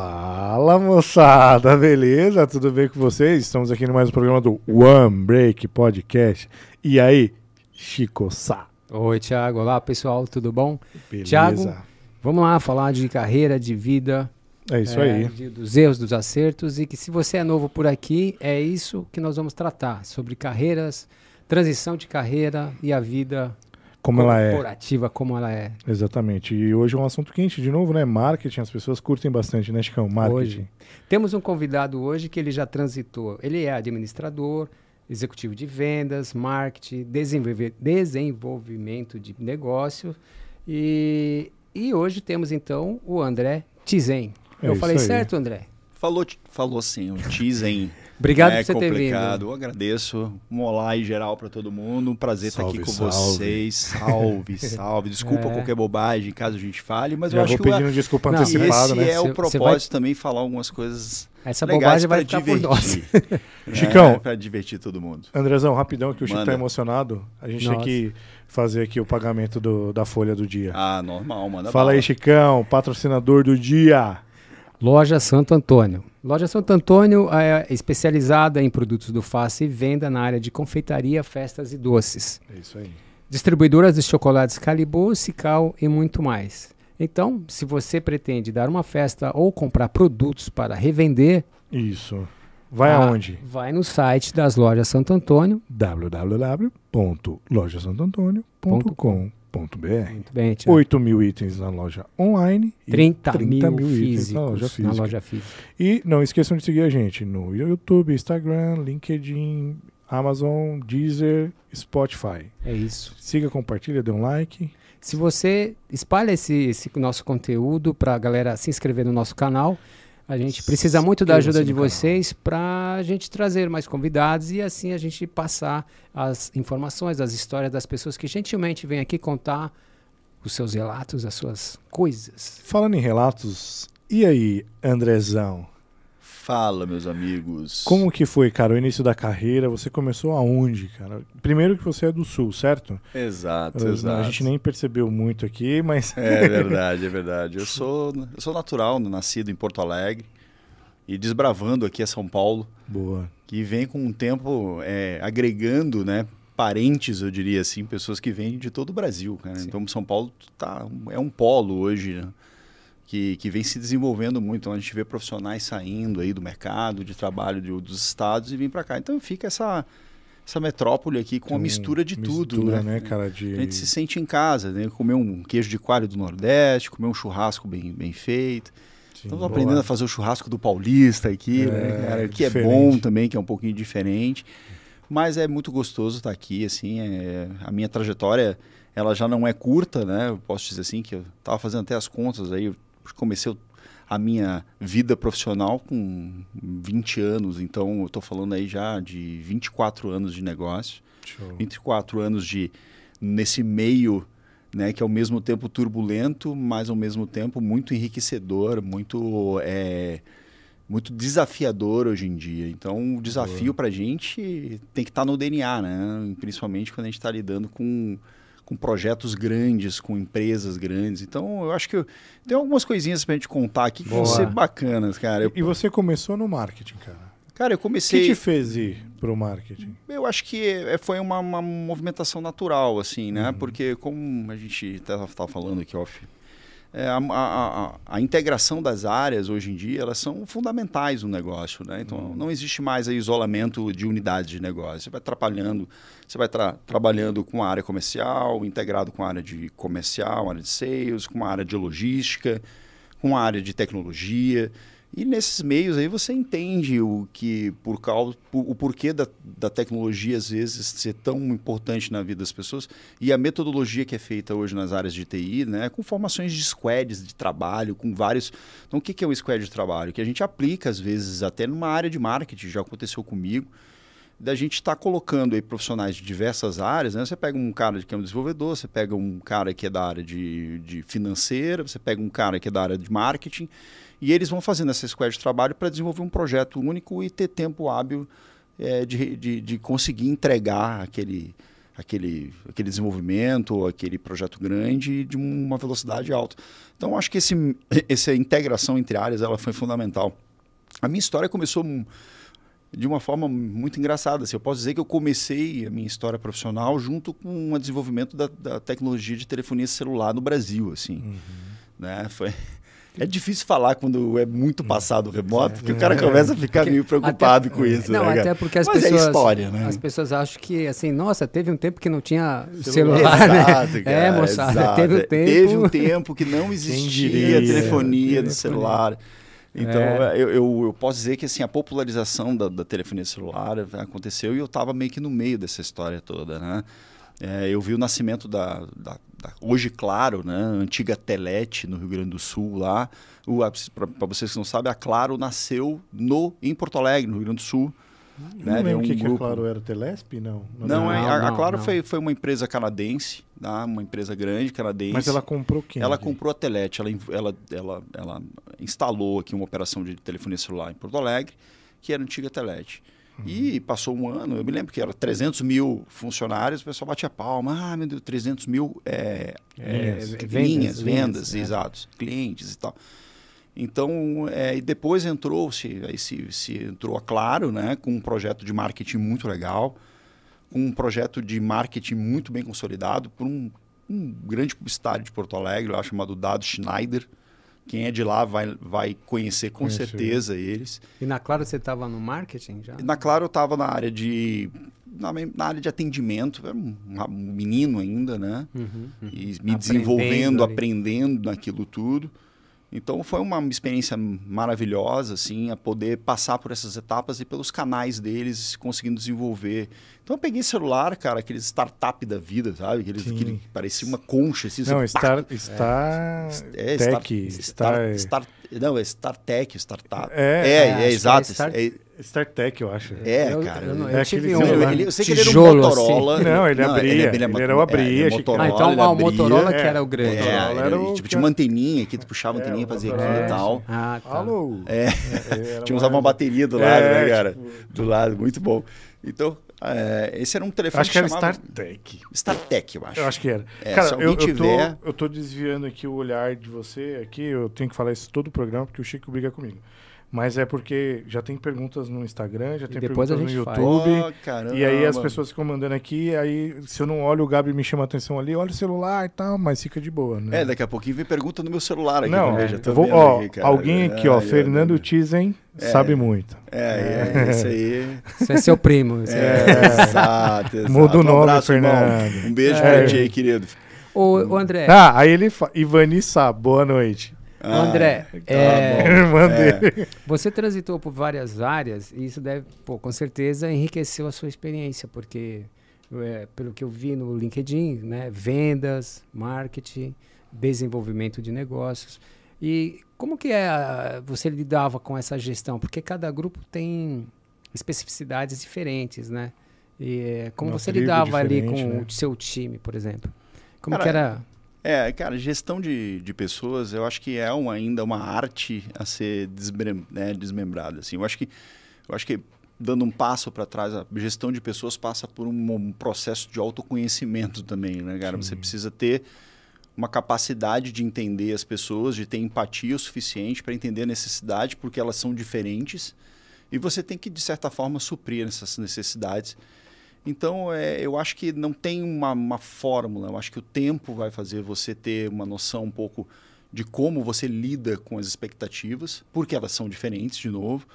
Fala moçada, beleza? Tudo bem com vocês? Estamos aqui no mais um programa do One Break Podcast. E aí, Chico Sá? Oi, Thiago. Olá, pessoal, tudo bom? Beleza? Thiago, Vamos lá falar de carreira, de vida, é isso é, aí. de- dos erros, dos acertos e que se você é novo por aqui, é isso que nós vamos tratar, sobre carreiras, transição de carreira e a vida Como ela é. corporativa, como ela é Exatamente. E hoje é um assunto quente de novo, né? Marketing. As pessoas curtem bastante, né, Chicão? Marketing. hoje. Temos um convidado hoje que ele já transitou. Ele é administrador, executivo de vendas, marketing, desenvolve- desenvolvimento de negócio. E, e hoje temos então o André Tizen. É Eu falei aí. certo, André? Falou, falou sim, o teasing. Obrigado é por você ter vindo. complicado. Eu agradeço. Um olá em geral para todo mundo. Um prazer estar Salve, aqui com salve. vocês. Salve, salve. Desculpa É. qualquer bobagem caso a gente fale, mas Já eu acho vou que o- pedindo desculpa Não, antecipado, esse né? é Cê- o propósito também, falar algumas coisas Essa bobagem vai ficar por nós. divertir. Chicão. para divertir todo mundo. Andrezão, rapidão, que o Chico Manda. tá emocionado. A gente Nossa. tem que fazer aqui o pagamento do- da folha do dia. Ah, normal, manda Fala aí, bala. Chicão, patrocinador do dia. Loja Santo Antônio. Loja Santo Antônio é especializada em produtos do face e venda na área de confeitaria, festas e doces. É isso aí. Distribuidoras de chocolates Calibô, Cical e muito mais. Então, se você pretende dar uma festa ou comprar produtos para revender, Isso. Vai ah, aonde? Vai no site das lojas Santo Antônio. www.lojasantoantonio.com.br Muito bem, Thiago. 8 mil itens na loja online e 30, 30 mil, itens físicos na loja na loja física. E não esqueçam de seguir a gente no YouTube, Instagram, LinkedIn, Amazon, Deezer, Spotify. É isso. Siga, compartilha, dê um like. Se você espalha esse, esse nosso conteúdo para a galera se inscrever no nosso canal, a gente precisa muito da ajuda de vocês para a gente trazer mais convidados e assim a gente passar as informações, as histórias das pessoas que gentilmente vêm aqui contar os seus relatos, as suas coisas. Falando em relatos, e aí, Andrezão? Fala, meus amigos. Como que foi, cara, o início da carreira? Você começou aonde, cara? Primeiro que você é do Sul, certo? Exato, A exato. gente nem percebeu muito aqui, mas É verdade, é verdade. Eu sou, eu sou natural, nascido em Porto Alegre e desbravando aqui a São Paulo, boa. que vem com o tempo é, agregando, né? Parentes, eu diria assim, pessoas que vêm de todo o Brasil, cara. Sim. Então São Paulo tá, é um polo hoje, né? Que, que vem se desenvolvendo muito. Então a gente vê profissionais saindo aí do mercado de trabalho de- dos estados e vêm para cá. Então fica essa, essa metrópole aqui com uma Tem mistura de tudo, mistura, né? cara? De... A gente se sente em casa, né? Comer um queijo de coalho do Nordeste, comer um churrasco bem, bem feito. Sim, Estamos boa. aprendendo a fazer o churrasco do paulista aqui, É, né, cara? Que é diferente. bom também, que é um pouquinho diferente. Mas é muito gostoso estar aqui, assim. é- A minha trajetória, ela já não é curta, né? Eu posso dizer assim, que eu estava fazendo até as contas aí. Eu comecei a minha vida profissional com 20 anos. Então, eu estou falando aí já de 24 anos de negócio. Show. 24 anos de nesse meio, né, que é ao mesmo tempo turbulento, mas ao mesmo tempo muito enriquecedor, muito é, muito desafiador hoje em dia. Então, o desafio para a gente tem que estar no DNA, né? Principalmente quando a gente está lidando com com projetos grandes, com empresas grandes. Então, eu acho que eu- tem algumas coisinhas para a gente contar aqui que vão Boa. ser bacanas, cara. Eu, E você começou no marketing, cara. cara, eu O que comecei... te fez ir pro marketing? Eu acho que é- foi uma, uma movimentação natural, assim, né? Uhum. Porque, como a gente estava falando aqui, off, é, a, a- a- integração das áreas hoje em dia, elas são fundamentais no negócio, né? Então, Uhum. não existe mais isolamento de unidades de negócio. Você vai atrapalhando, você vai tra- trabalhando com a área comercial, integrado com a área de comercial, área de sales, com a área de logística, com a área de tecnologia. E nesses meios aí você entende o que por causa o porquê da, da tecnologia às vezes ser tão importante na vida das pessoas e a metodologia que é feita hoje nas áreas de TI, né, com formações de squads de trabalho, com vários. Então o que é um squad de trabalho? Que a gente aplica às vezes até numa área de marketing, já aconteceu comigo da gente estar colocando aí profissionais de diversas áreas, né? Você pega um cara que é um desenvolvedor, você pega um cara que é da área de, de financeira, você pega um cara que é da área de marketing, e eles vão fazendo essa squad de trabalho para desenvolver um projeto único e ter tempo hábil é, de, de, de conseguir entregar aquele, aquele, aquele desenvolvimento, aquele projeto grande de uma velocidade alta. Então, acho que esse, essa integração entre áreas ela foi fundamental. A minha história começou de uma forma muito engraçada. Assim, eu posso dizer que eu comecei a minha história profissional junto com o desenvolvimento da, da tecnologia de telefonia celular no Brasil. Assim, uhum. né? Foi, é difícil falar quando é muito hum. passado remoto, porque o cara começa a ficar meio preocupado até, com isso. Não, né, até porque as Mas é pessoas. É história, né? As pessoas acham que, assim, nossa, teve um tempo que não tinha celular, né? Exato, cara, é, moçada, exato. teve um tempo. Teve um tempo que não existia telefonia do celular. Então, é. eu, eu, eu, posso dizer que assim, a popularização da, da telefonia celular aconteceu e eu estava meio que no meio dessa história toda, né? É, eu vi o nascimento da, da, da, hoje claro, né, antiga Telete no Rio Grande do Sul lá. Para vocês que não sabem, a Claro nasceu no em Porto Alegre, no Rio Grande do Sul. Não né, lembro o um que, grupo... que a Claro era, Telesp? Não, não, não, é, a, a, Claro não. Foi, foi uma empresa canadense, tá? uma empresa grande canadense. Mas ela comprou quem? Ela comprou a Telete, ela, ela, ela, ela instalou aqui uma operação de telefonia celular em Porto Alegre, que era a antiga Telete. E passou um ano, eu me lembro que era 300 mil funcionários, o pessoal batia palma, ah, meu Deus, 300 mil é, é, é, linhas, vendas, vendas é. exatos, clientes e tal. Então, é, e depois entrou-se, aí se, se entrou a Claro, né, com um projeto de marketing muito legal, com um projeto de marketing muito bem consolidado por um, um grande publicitário de Porto Alegre, lá chamado Dado Schneider, quem é de lá vai, vai conhecer com Conheci. certeza eles. E na Claro você estava no marketing já? Na Claro eu estava na área de na, na, área de atendimento, era um, menino ainda, né? Uhum, uhum. E me aprendendo desenvolvendo, ali. aprendendo naquilo tudo. Então foi uma experiência maravilhosa, assim, a poder passar por essas etapas e pelos canais deles, conseguindo desenvolver. Então eu peguei celular, cara, aquele startup da vida, sabe? Aquele, aquele parecia uma concha, assim. Não, Star, Star, é, é, Tech, Star, Star, não, é StarTech, startup. É, é, é, é exato. É StarTech, eu acho. É, eu, cara. Eu, eu, eu, é tive um, ele, eu sei que ele era um Motorola. Assim. Não, ele abria. Ele, ele, ele era o abria. É, ah, então ah, o Motorola que era o grande. É, era o, tipo, tinha uma anteninha que tu puxava a anteninha, fazia aquilo e tal. Ah, tá. Alô. É. Tinha usava uma bateria do lado, né, cara? Tipo, do lado, muito bom. Então, é, esse era um telefone acho que, era chamava... StarTech. StarTech, eu acho. Eu acho que era. É, Cara, eu, eu, tiver... tô, eu tô desviando aqui o olhar de você aqui, eu tenho que falar isso todo o programa, porque o Chico briga comigo. Mas é porque já tem perguntas no Instagram, já tem perguntas no YouTube. Oh, e aí as pessoas ficam mandando aqui, aí se eu não olho, o Gabi me chama a atenção ali, olha o celular e tal, mas fica de boa, né? É, daqui a pouquinho vem pergunta no meu celular aqui. Não, é, já vou, ó, aqui, alguém aqui, ó, Fernando Tizen, é, sabe muito. É, é, isso aí. Isso é seu primo. É, é, exato, exato. Muda o nome, um abraço, Fernando. Irmão. Um beijo é. pra ti aí, querido. Ô, ô, André. Ah, aí ele fala, Ivanissa, boa noite. Ah, André, tá é, é, você transitou por várias áreas e isso deve, pô, com certeza enriqueceu a sua experiência, porque é, pelo que eu vi no LinkedIn, né, vendas, marketing, desenvolvimento de negócios. E como que é, você lidava com essa gestão? Porque cada grupo tem especificidades diferentes, né? E é, como você lidava ali com né? o seu time, por exemplo? Como Cara, que era? É, cara, gestão de, de pessoas, eu acho que é uma, ainda uma arte a ser desmem né, desmembrada. Assim. Eu acho que, eu acho que dando um passo para trás, a gestão de pessoas passa por um, um, processo de autoconhecimento também, né, cara? Sim. Você precisa ter uma capacidade de entender as pessoas, de ter empatia o suficiente para entender a necessidade, porque elas são diferentes, e você tem que, de certa forma, suprir essas necessidades então, é, eu acho que não tem uma, uma, fórmula. Eu acho que o tempo vai fazer você ter uma noção um pouco de como você lida com as expectativas, porque elas são diferentes, de novo,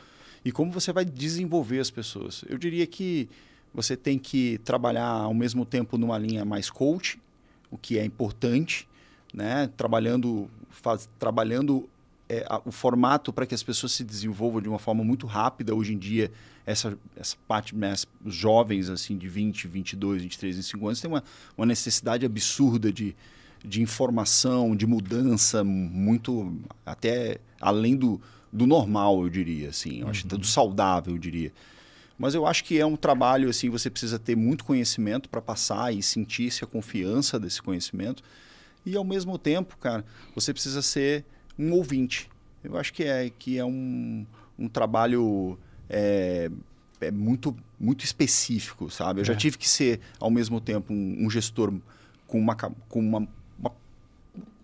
e como você vai desenvolver as pessoas. Eu diria que você tem que trabalhar ao mesmo tempo numa linha mais coach, o que é importante, né? trabalhando, faz, trabalhando é, a, o formato para que as pessoas se desenvolvam de uma forma muito rápida hoje em dia essa, essa parte, né, os jovens assim de 20, 22, 23, 25 anos têm uma, uma necessidade absurda de, de informação, de mudança, muito até além do, do normal, eu diria, assim, eu acho uhum. do saudável, eu diria. Mas eu acho que é um trabalho assim, você precisa ter muito conhecimento para passar e sentir-se a confiança desse conhecimento. E ao mesmo tempo, cara, você precisa ser um ouvinte. Eu acho que é que é um, um trabalho é, é muito, muito específico, sabe? Eu é. já tive que ser, ao mesmo tempo, um, um gestor com uma, com uma, uma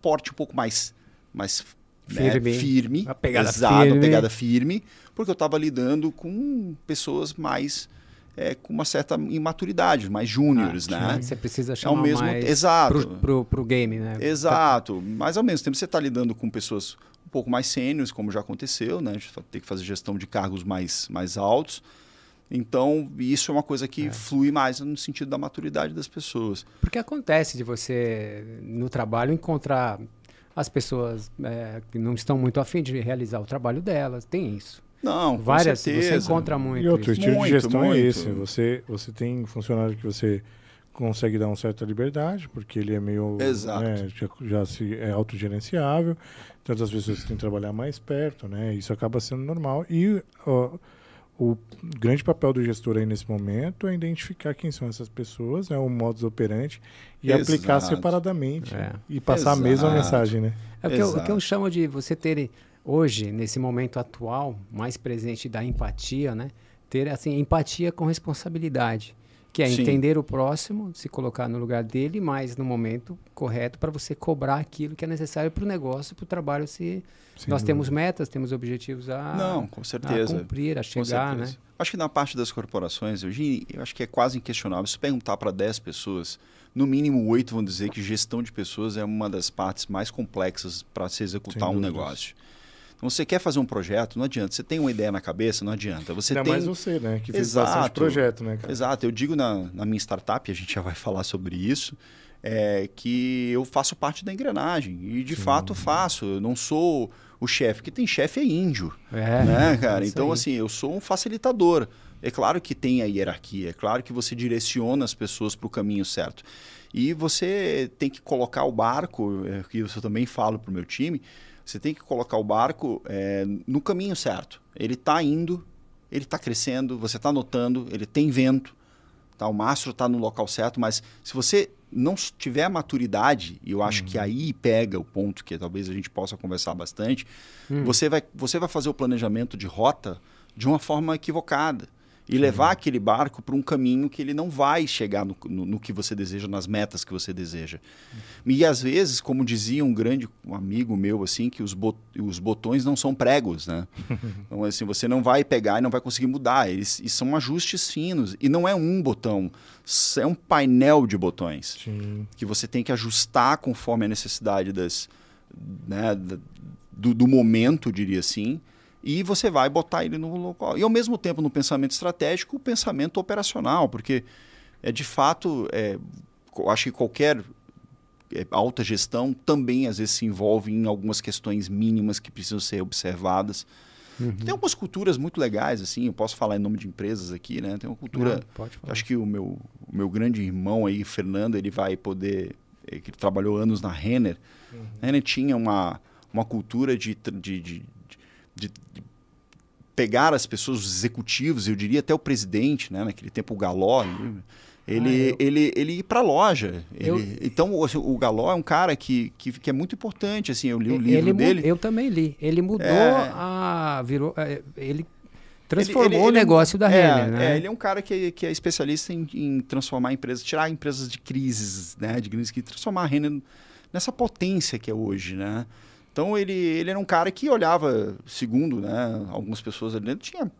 porte um pouco mais, mais firme, né? firme uma pegada exato, firme. pegada firme, porque eu estava lidando com pessoas mais é, com uma certa imaturidade, mais júniores, ah, né? Você precisa chamar ao mesmo, mais exato, pro, pro, pro game, né? Exato, mas ao mesmo tempo você está lidando com pessoas um pouco mais sêniores, como já aconteceu, né? A gente tem que fazer gestão de cargos mais, mais altos. Então, isso é uma coisa que é. flui mais no sentido da maturidade das pessoas. Porque acontece de você, no trabalho, encontrar as pessoas é, que não estão muito afim de realizar o trabalho delas. Tem isso. Não, Várias, você encontra muito. E outro isso. estilo Muito, de gestão muito. é esse. Você, você tem funcionário que você consegue dar uma certa liberdade, porque ele é meio. Exato. né, já, já se, é autogerenciável. Tantas pessoas têm que trabalhar mais perto, né? Isso acaba sendo normal. E ó, o grande papel do gestor aí nesse momento é identificar quem são essas pessoas, né, o modus operandi, e Exato. aplicar separadamente É. e passar a mesma Exato. mensagem, né? É o que, eu, o Exato. que eu chamo de você ter hoje, nesse momento atual, mais presente da empatia, né? Ter assim, empatia com responsabilidade. Que é Sim. entender o próximo, se colocar no lugar dele, mas no momento correto para você cobrar aquilo que é necessário para o negócio, para o trabalho se. Sem Nós dúvida. temos metas, temos objetivos a, Não, com a certeza. cumprir, a chegar, né? Acho que na parte das corporações, Eugênio, eu acho que é quase inquestionável. Se perguntar para 10 pessoas, no mínimo 8 vão dizer que gestão de pessoas é uma das partes mais complexas para se executar um negócio. Então, você quer fazer um projeto, não adianta. Você tem uma ideia na cabeça, não adianta. Você Ainda tem... mais você, né? Que fez Exato. bastante projeto, né, cara? Exato. Eu digo na, na minha startup, a gente já vai falar sobre isso, é que eu faço parte da engrenagem. E, de fato, faço. Eu não sou o chefe, porque tem chefe é índio. É, né, cara? isso Então, aí. assim, eu sou um facilitador. É claro que tem a hierarquia, é claro que você direciona as pessoas para o caminho certo. E você tem que colocar o barco, é, que eu também falo para o meu time, você tem que colocar o barco é, no caminho certo. Ele está indo, ele está crescendo, você está notando, ele tem vento, tá? o mastro está no local certo, mas se você não tiver maturidade, e eu acho que aí pega o ponto que talvez a gente possa conversar bastante, você, vai, você vai fazer o planejamento de rota de uma forma equivocada e levar aquele barco para um caminho que ele não vai chegar no, no, no que você deseja, nas metas que você deseja. E às vezes, como dizia um grande um amigo meu, assim, que os, bot, os botões não são pregos, né? então, assim, você não vai pegar e não vai conseguir mudar. Eles e são ajustes finos. E não é um botão, é um painel de botões Sim. que você tem que ajustar conforme a necessidade das, né, do, do momento, diria assim, e você vai botar ele no local. E ao mesmo tempo, no pensamento estratégico, o pensamento operacional, porque é de fato, é, acho que qualquer é, alta gestão também às vezes se envolve em algumas questões mínimas que precisam ser observadas. Tem algumas culturas muito legais, assim, eu posso falar em nome de empresas aqui, né? Tem uma cultura Não. Acho que o meu, o meu grande irmão aí, Fernando, ele vai poder. que ele trabalhou anos na Renner. A Renner tinha uma, uma cultura de, de, de, de- de pegar as pessoas, os executivos, eu diria até o presidente, né? naquele tempo o Galó. Ele, Ah, eu- ele, ele ir para a loja. Eu- Ele- então, o, o Galó é um cara que, que, que é muito importante. Assim, eu li o Ele livro mu- dele. Eu também li. Ele mudou É. a. Virou, é, ele transformou Ele- ele- o ele é negócio da é, Renner, né? é, ele é um cara que, que é especialista em, em transformar empresas, tirar empresas de crises, né? De crises, que transformar a Renner nessa potência que é hoje, né? Então ele, ele era um cara que olhava, segundo né, algumas pessoas ali dentro, tinha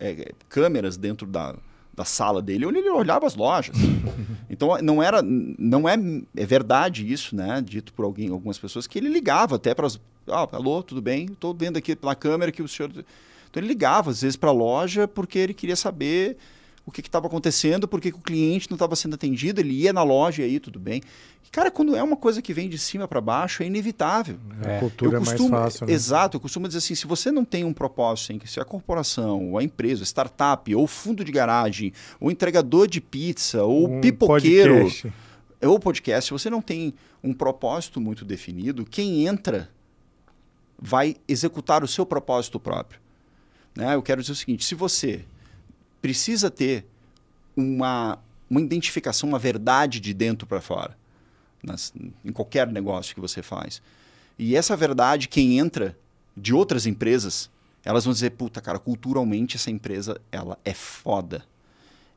é, é, câmeras dentro da, da sala dele, onde ele olhava as lojas. então não era, não é, é verdade isso, né? Dito por alguém, algumas pessoas, que ele ligava até para as. Ah, alô, tudo bem? Estou vendo aqui pela câmera que o senhor. Então ele ligava às vezes para a loja porque ele queria saber o que estava acontecendo, por que que o cliente não estava sendo atendido, ele ia na loja e aí tudo bem. E, cara, quando é uma coisa que vem de cima para baixo, é inevitável. A É. cultura é mais fácil, né? Exato, eu costumo dizer assim, se você não tem um propósito em que se a corporação, ou a empresa, startup, ou fundo de garagem, ou entregador de pizza, ou Um pipoqueiro, podcast. ou podcast, se você não tem um propósito muito definido, quem entra vai executar o seu propósito próprio. Né? Eu quero dizer o seguinte: se você precisa ter uma, uma identificação, uma verdade de dentro para fora, nas, em qualquer negócio que você faz, e essa verdade, quem entra de outras empresas, Elas vão dizer, puta, cara, culturalmente essa empresa, ela é foda.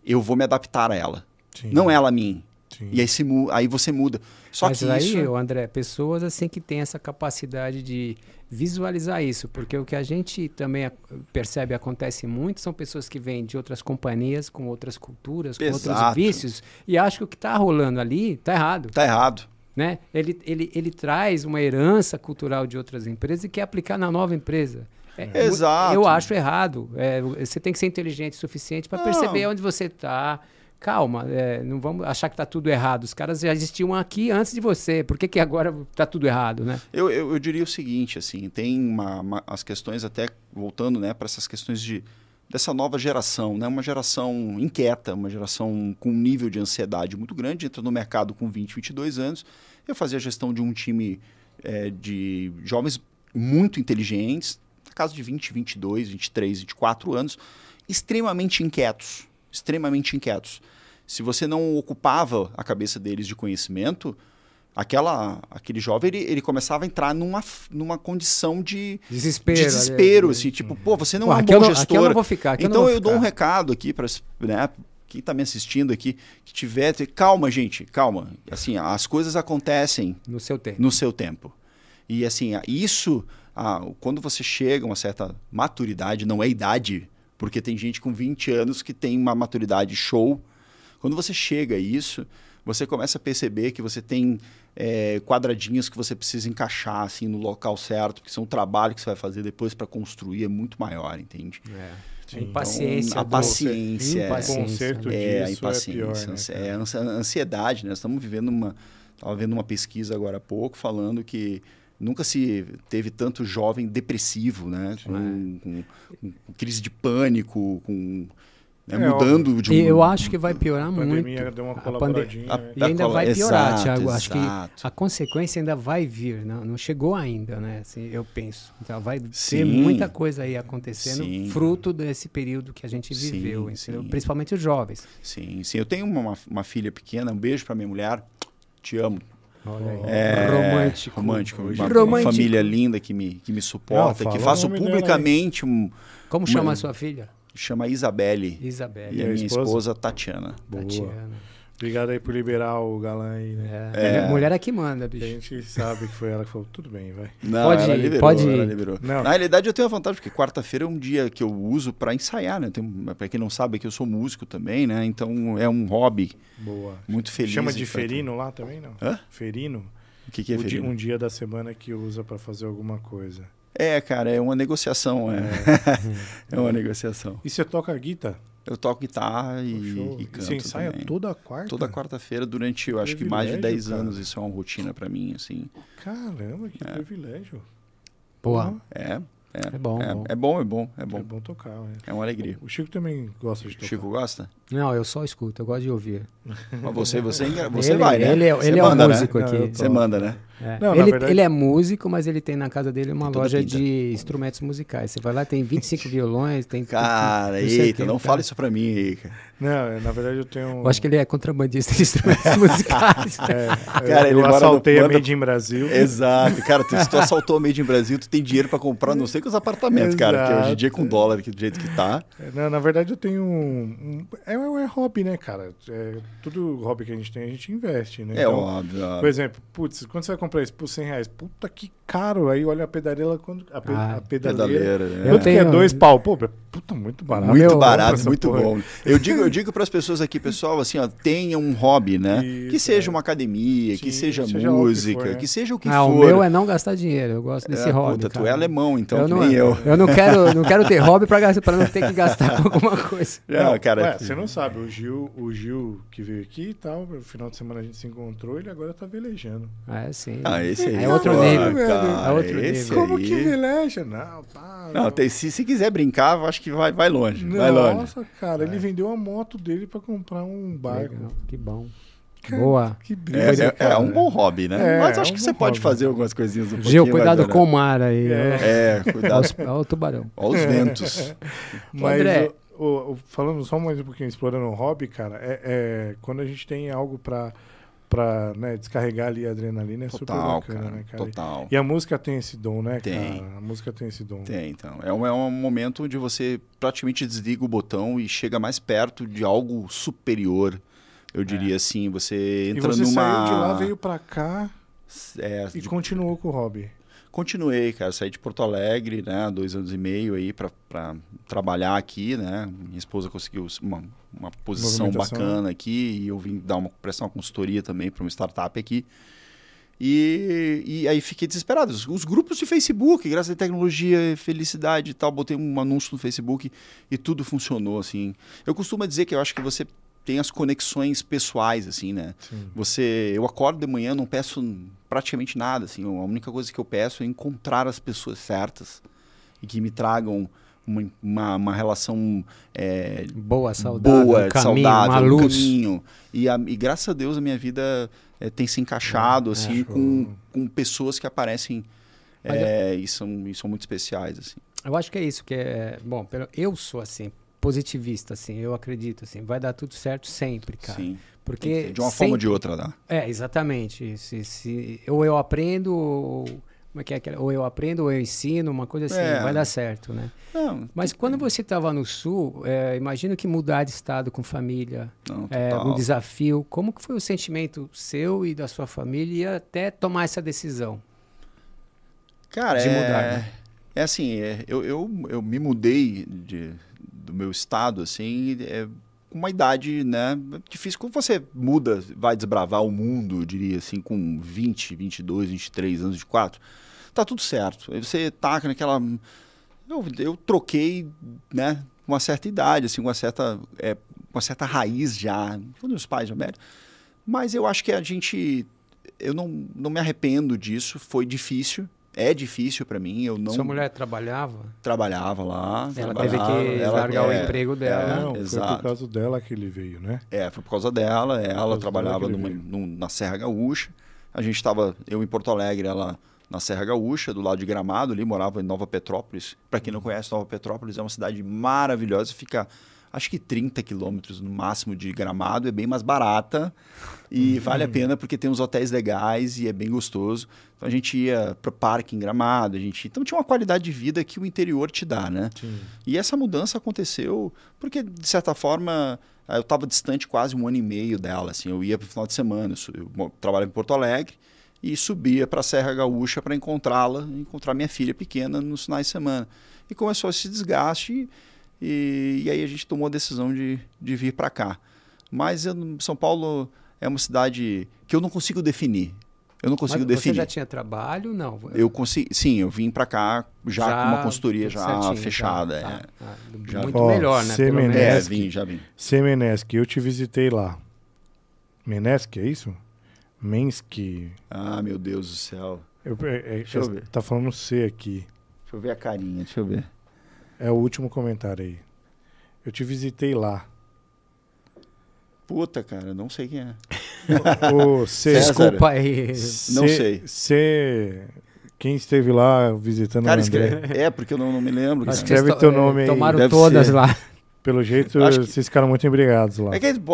Eu vou me adaptar a ela. Sim. Não ela a mim. Sim. E aí, se, aí você muda. Só Mas que aí, isso... André, pessoas assim que têm essa capacidade de visualizar isso, porque o que a gente também percebe acontece muito são pessoas que vêm de outras companhias, com outras culturas, com Exato. outros vícios, e acham que o que está rolando ali está errado. Está errado. Né? Ele, ele, ele traz uma herança cultural de outras empresas e quer aplicar na nova empresa. É, Exato. Eu, eu acho errado. É, você tem que ser inteligente o suficiente para perceber onde você está calma, é, não vamos achar que está tudo errado. Os caras já existiam aqui antes de você. Por que, que agora está tudo errado, né? Eu, eu, eu, diria o seguinte, assim, tem uma, uma, as questões até voltando, né, para essas questões de dessa nova geração, né, uma geração inquieta, uma geração com um nível de ansiedade muito grande, entra no mercado com 20, 22 anos. Eu fazia gestão de um time é, de jovens muito inteligentes, na casa de 20, 22, 23, 24 anos, extremamente inquietos, extremamente inquietos. Se você não ocupava a cabeça deles de conhecimento, aquela, aquele jovem ele, ele começava a entrar numa, numa condição de desespero, de desespero assim, tipo, pô, você não pô, é um bom eu gestor. eu não vou ficar, então eu, eu dou um recado aqui para né, quem está me assistindo aqui, que tiver, calma, gente, calma. Assim, as coisas acontecem no seu tempo. No seu tempo. E assim, isso, ah, quando você chega a uma certa maturidade, não é idade, porque tem gente com 20 anos que tem uma maturidade show. Quando você chega a isso, você começa a perceber que você tem é, quadradinhos que você precisa encaixar assim no local certo, que são o trabalho que você vai fazer depois para construir é muito muito entende? É. Sim. Impaciência. Então, a paciência. Impaciência. É, a impaciência. É, pior, né, é ansiedade, né? Nós estamos vivendo uma... Estava vendo uma pesquisa agora há pouco falando que nunca se teve tanto jovem depressivo, né? Com, com, com, crise de pânico, com né? é, mudando de um... Eu acho que vai piorar a muito. Deu uma a pandemia. Né? E ainda vai piorar, exato, Thiago. Exato. Acho que a consequência ainda vai vir, não, não chegou ainda, né? Assim, eu penso. Então vai sim, ter muita coisa aí acontecendo, sim. fruto desse período que a gente viveu, sim, principalmente os jovens. Sim, sim. Eu tenho uma, uma filha pequena, um beijo para minha mulher. Te amo, é, romântico. Romântico. Uma, romântico. uma, família linda que me, que me suporta, Não, que faço publicamente um. Como chama uma, a sua filha? Chama Isabelle. Isabelle. E a minha esposa, esposa Tatiana. Boa. Tatiana. Obrigado aí por liberar o galã aí, né? É. É. Mulher é que manda, bicho. A gente sabe que foi ela que falou, tudo bem, vai. Não, pode ela ir, liberou, pode ir. Não. Na realidade, eu tenho a vantagem, porque quarta-feira é um dia que eu uso para ensaiar, né? Para quem não sabe, que eu sou músico também, né? Então é um hobby. Boa. Muito feliz. Chama de ferino lá também, não? Hã? Ferino. O que, que é o ferino? Dia, um dia da semana que usa para fazer alguma coisa. É, cara, é uma negociação. É, é. é uma negociação. E você toca guitarra? Eu toco guitarra e, e canto. Você ensaia também. toda quarta? Toda quarta-feira, durante, eu acho que mais de 10 cara. anos, isso é uma rotina para mim, assim. Caramba, que é. privilégio. Boa. É. É, é bom, é, bom. É bom, é bom, é bom. É bom tocar. É, é uma alegria. O Chico também gosta de tocar. Chico gosta? Não, eu só escuto, eu gosto de ouvir. Mas você, você, você ele, vai, né? Ele é, ele é o né? músico né? aqui. Não, você manda, né? É. Não, ele, verdade... ele, é músico, mas ele tem na casa dele uma loja de instrumentos musicais. Você vai lá, tem 25 violões, tem. Cara, eita, não fala isso pra mim aí, cara. Não, na verdade eu tenho. Eu acho que ele é contrabandista de instrumentos musicais. É, cara, eu, ele eu assaltei no... a Made in Brasil. Exato, cara, tu, se tu assaltou a Made in Brasil, tu tem dinheiro pra comprar não sei que os apartamentos, cara, que hoje em dia com dólar, que do jeito que tá. É, não, na verdade eu tenho um. um é, é hobby, né, cara? É, tudo hobby que a gente tem, a gente investe, né? É então, óbvio, óbvio. Por exemplo, putz, quando você vai comprar isso por 100 reais, puta que caro. Aí olha a pedaleira quando. A, pe, ah, a pedaleira. pedaleira né? Eu tenho... é dois pau. Pô, puta, muito barato. Muito barato, muito porra. bom. Eu digo, eu digo para as pessoas aqui, pessoal, assim, ó, tenha um hobby, né? Isso, que seja é. uma academia, Sim, que seja, seja música, que, for, né? que, seja o que ah, for. O meu é não gastar dinheiro. Eu gosto desse é, hobby. Puta, tu é alemão, então, eu não, nem eu. Eu não quero, não quero ter hobby para não ter que gastar com alguma coisa. Não, cara. Ué, você não sabe, o Gil, o Gil que veio aqui e tal, no final de semana a gente se encontrou, ele agora tá velejando. Ah, é sim. Ah, esse aí. É outro nível. É outro nível. Como que veleja? Não, pá. Não, tem, se, se quiser brincar, eu acho que vai, vai longe. Nossa, vai longe. Nossa, cara, ele vendeu a moto dele para comprar um barco. Legal, que bom. Boa. Que é, é, é, um bom hobby, né? É, Mas acho é um que você pode fazer algumas coisinhas um Gil, cuidado com o mar aí. É, é cuidado. Olha o tubarão. Olha os ventos. Mas, André, o, o, falando só mais um pouquinho, explorando o hobby, cara, é, quando a gente tem algo para pra né, descarregar ali a adrenalina é total, super bacana, cara, né, cara? Total. E a música tem esse dom, né, tem. cara? A música tem esse dom. Tem, então. É um, é um momento onde você praticamente desliga o botão e chega mais perto de algo superior. Eu diria é. assim, você entra e você numa. Saiu de lá, veio pra cá é, e de... continuou com o hobby. Continuei, cara. Saí de Porto Alegre, né? Dois anos e meio aí para trabalhar aqui, né? Minha esposa conseguiu uma, uma posição bacana aqui e eu vim dar uma prestar uma consultoria também para uma startup aqui. E, e aí fiquei desesperado. Os, os, grupos de Facebook, graças à tecnologia, felicidade e tal, botei um anúncio no Facebook e tudo funcionou, assim. Eu costumo dizer que eu acho que você tem as conexões pessoais, assim, né? Sim. Você, eu acordo de manhã, não peço praticamente nada, assim. A única coisa que eu peço é encontrar as pessoas certas e que me tragam uma, uma, uma relação é, boa, saudável, boa, um caminho, saudável, um caminho. E, a, e graças a Deus a minha vida é, tem se encaixado, é, assim, com, com pessoas que aparecem é, e, são, e são muito especiais, assim. Eu acho que é isso que é bom. Eu sou assim, positivista, assim, eu acredito, assim, vai dar tudo certo sempre, cara. Sim. Porque de uma sempre... forma ou de outra dá. É, exatamente. Se, se, ou eu aprendo, ou, como é que é? Ou eu aprendo, ou eu ensino, uma coisa assim, é. vai dar certo, né? Não, Mas quando você estava no Sul, é, imagino que mudar de estado com família, Não, é um desafio. Como que foi o sentimento seu e da sua família até tomar essa decisão? Cara, de mudar, é, né? é assim, é, eu, eu, eu me mudei de do meu estado, assim, é uma idade, né, difícil. Quando você muda, vai desbravar o mundo, eu diria assim, com 20, 22, 23 anos de quatro, tá tudo certo. Aí você taca naquela... Eu, eu troquei, né, uma certa idade, assim, uma certa, é, uma certa raiz já, quando os pais já velhos. Mas eu acho que a gente... Eu não, não me arrependo disso, foi difícil, é difícil para mim. Eu não. Sua mulher trabalhava? Trabalhava lá. Ela trabalhava, teve que ela, largar é, o emprego dela. É, não, exato. foi por causa dela que ele veio, né? É, foi por causa dela. Ela trabalhava numa, num, na Serra Gaúcha. A gente estava, eu em Porto Alegre, ela na Serra Gaúcha, do lado de Gramado, ali morava em Nova Petrópolis. Para quem não conhece, Nova Petrópolis é uma cidade maravilhosa, fica acho que 30 quilômetros no máximo de Gramado, é bem mais barata e uhum. vale a pena porque tem uns hotéis legais e é bem gostoso. Então a gente ia para parque em Gramado, a gente então tinha uma qualidade de vida que o interior te dá, né? Sim. E essa mudança aconteceu porque de certa forma eu estava distante quase um ano e meio dela, assim, eu ia para o final de semana, eu, eu trabalhava em Porto Alegre e subia para a Serra Gaúcha para encontrá-la, encontrar minha filha pequena nos finais de semana. E começou esse desgaste e, e aí a gente tomou a decisão de, de vir para cá. Mas eu, São Paulo é uma cidade que eu não consigo definir. Eu não consigo Mas definir. Você já tinha trabalho? Não. Eu consegui, sim, eu vim para cá já, já, com uma consultoria já certinho, fechada. Já, é. ah, já. Muito melhor, né? É, vim, já vim. Semenesk, eu te visitei lá. Menesk, é isso? Mensk. Ah, meu Deus do céu. Eu, é, é, deixa eu ver. Tá falando C aqui. Deixa eu ver a carinha, deixa eu ver. É o último comentário aí. Eu te visitei lá. Puta, cara, não sei quem é. o, C, Desculpa aí. não sei. Você. Quem esteve lá visitando cara, o André? Escreve, é, porque eu não, não me lembro. Cara. Escreve teu nome aí. Tomaram Deve todas ser. lá. Pelo jeito, que... vocês ficaram muito embriagados lá. É que Ainda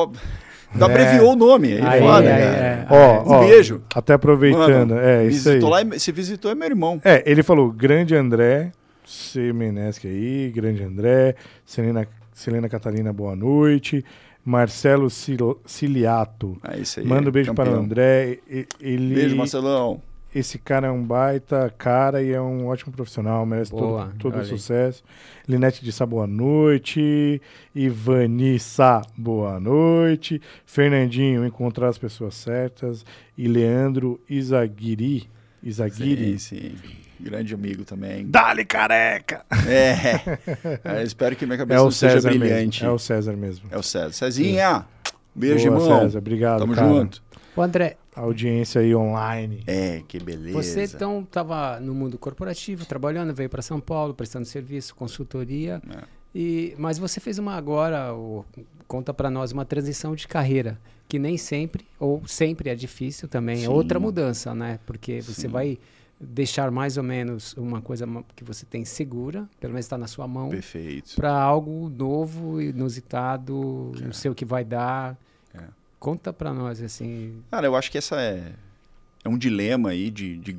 é. abreviou o nome. Aí, aí, foda, aí, é. Ó, um ó, beijo. Até aproveitando. Mano, é, isso aí. Lá, se visitou é meu irmão. É, ele falou, grande André, Semenesque aí, grande André, Selena, Selena Catarina, boa noite. Marcelo Ciliato. É isso aí. Manda um beijo campeão. para o André. Ele, beijo, Marcelão. Esse cara é um baita cara e é um ótimo profissional, merece boa, todo, todo o sucesso. Linete de Sá, boa noite. Ivanissa, boa noite. Fernandinho, encontrar as pessoas certas. E Leandro Isaguiri. Isaguiri. Sim, sim grande amigo também. Dali careca! É. é espero que minha cabeça é não seja brilhante. Mesmo. É o César mesmo. É o César. Cezinha, beijo, Boa, irmão. César, obrigado. Tamo cara. junto. O André. A audiência aí online. É, que beleza. Você então estava no mundo corporativo, trabalhando, veio para São Paulo, prestando serviço, consultoria. É. E, mas você fez uma agora, o, conta para nós, uma transição de carreira, que nem sempre, ou sempre é difícil também. É Sim. É outra mudança, né? Porque você Sim. vai deixar mais ou menos uma coisa que você tem segura, pelo menos está na sua mão, para algo novo, inusitado, é. não sei o que vai dar. É. Conta para nós, assim. Cara, eu acho que essa é, é um dilema aí de, de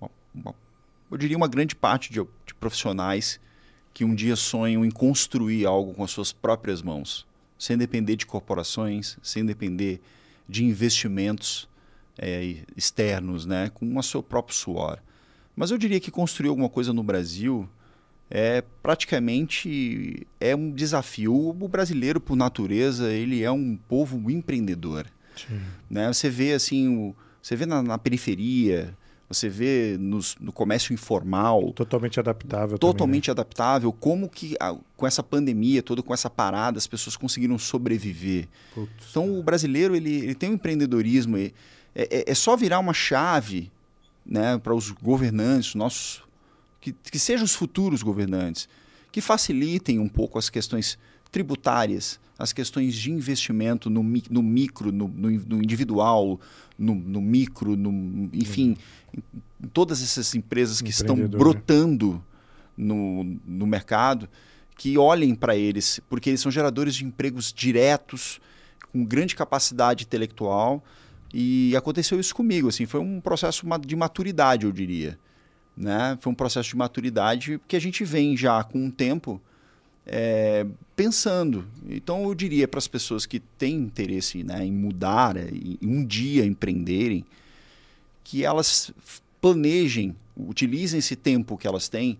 uma, uma, eu diria uma grande parte de, de profissionais que um dia sonham em construir algo com as suas próprias mãos, sem depender de corporações, sem depender de investimentos é, externos, né, com o seu próprio suor. Mas eu diria que construir alguma coisa no Brasil é praticamente é um desafio. O brasileiro, por natureza, ele é um povo empreendedor. Né? Você vê assim, o, você vê na, na periferia, você vê nos, no comércio informal. Totalmente adaptável. Totalmente também, né? adaptável. Como que a, com essa pandemia toda, com essa parada, as pessoas conseguiram sobreviver. Putz. Então o brasileiro ele, ele tem um empreendedorismo. É, é, é só virar uma chave né, para os governantes, nossos que, que sejam os futuros governantes, que facilitem um pouco as questões tributárias, as questões de investimento no, no micro, no, no, no individual, no, micro, no, enfim, em, em todas essas empresas que estão brotando no, no mercado, que olhem para eles, porque eles são geradores de empregos diretos, com grande capacidade intelectual. E aconteceu isso comigo, assim, foi um processo de maturidade, eu diria. Né? Foi um processo de maturidade que a gente vem já com um tempo é, pensando. Então eu diria para as pessoas que têm interesse né, em mudar, em um dia empreenderem, que elas planejem, utilizem esse tempo que elas têm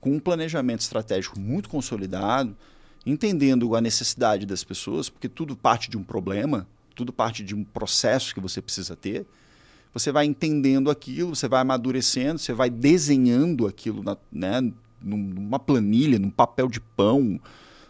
com um planejamento estratégico muito consolidado, entendendo a necessidade das pessoas, porque tudo parte de um problema, tudo parte de um processo que você precisa ter você vai entendendo aquilo, você vai amadurecendo, você vai desenhando aquilo na, né, numa planilha, num papel de pão,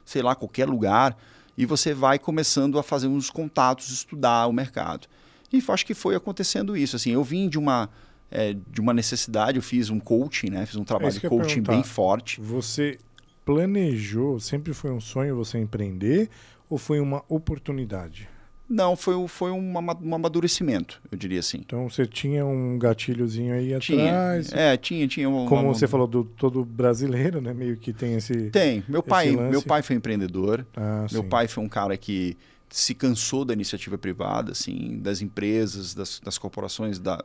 sei lá, qualquer lugar, e você vai começando a fazer uns contatos, estudar o mercado. E acho que foi acontecendo isso. Assim, eu vim de uma é, de uma necessidade, eu fiz um coaching, né? Fiz um trabalho é de coaching bem forte. Você planejou, sempre foi um sonho você empreender ou foi uma oportunidade? Não, foi, foi um, um amadurecimento, eu diria assim. Então você tinha um gatilhozinho aí tinha, atrás. É, tinha, tinha um, Como uma, você falou do todo brasileiro, né? Meio que tem esse. Tem. Meu pai, meu pai foi empreendedor. Ah, meu sim. pai foi um cara que se cansou da iniciativa privada, assim, das empresas, das, das corporações, da,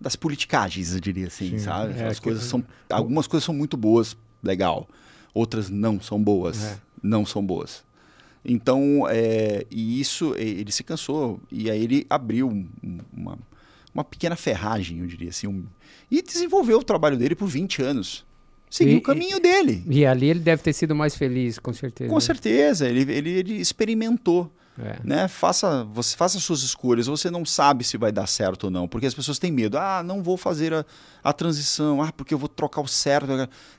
das politicagens, eu diria assim, sim. sabe? É, As coisas são, algumas coisas são muito boas, legal. Outras não são boas, é. não são boas. Então, é, e isso, ele se cansou. E aí ele abriu uma, uma pequena ferragem, eu diria assim. Um, e desenvolveu o trabalho dele por 20 anos. Seguiu e, o caminho dele. E ali ele deve ter sido mais feliz, com certeza. Com certeza. Ele, ele, ele experimentou. É. Né? Faça, você faça suas escolhas. Você não sabe se vai dar certo ou não, porque as pessoas têm medo. Ah, não vou fazer a, a transição. Ah, porque eu vou trocar o certo.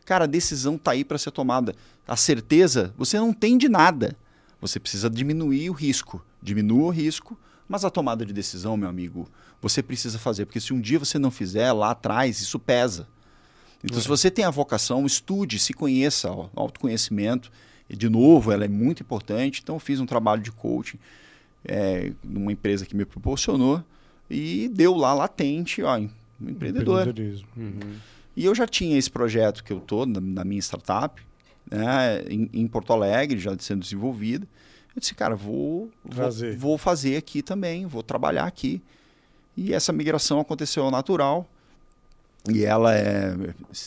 Cara, a decisão está aí para ser tomada. A certeza você não tem de nada. Você precisa diminuir o risco. Diminua o risco, mas a tomada de decisão, meu amigo, você precisa fazer. Porque se um dia você não fizer, lá atrás, isso pesa. Então, é. se você tem a vocação, estude, se conheça, ó, autoconhecimento. E, de novo, ela é muito importante. Então, eu fiz um trabalho de coaching é, numa empresa que me proporcionou e deu lá latente, ó, empreendedor. Uhum. E eu já tinha esse projeto que eu estou na, na minha startup, né, em, em, Porto Alegre, já sendo desenvolvida. Eu disse, cara, vou, fazer. vou, vou fazer aqui também, vou trabalhar aqui. E essa migração aconteceu ao natural. E ela é,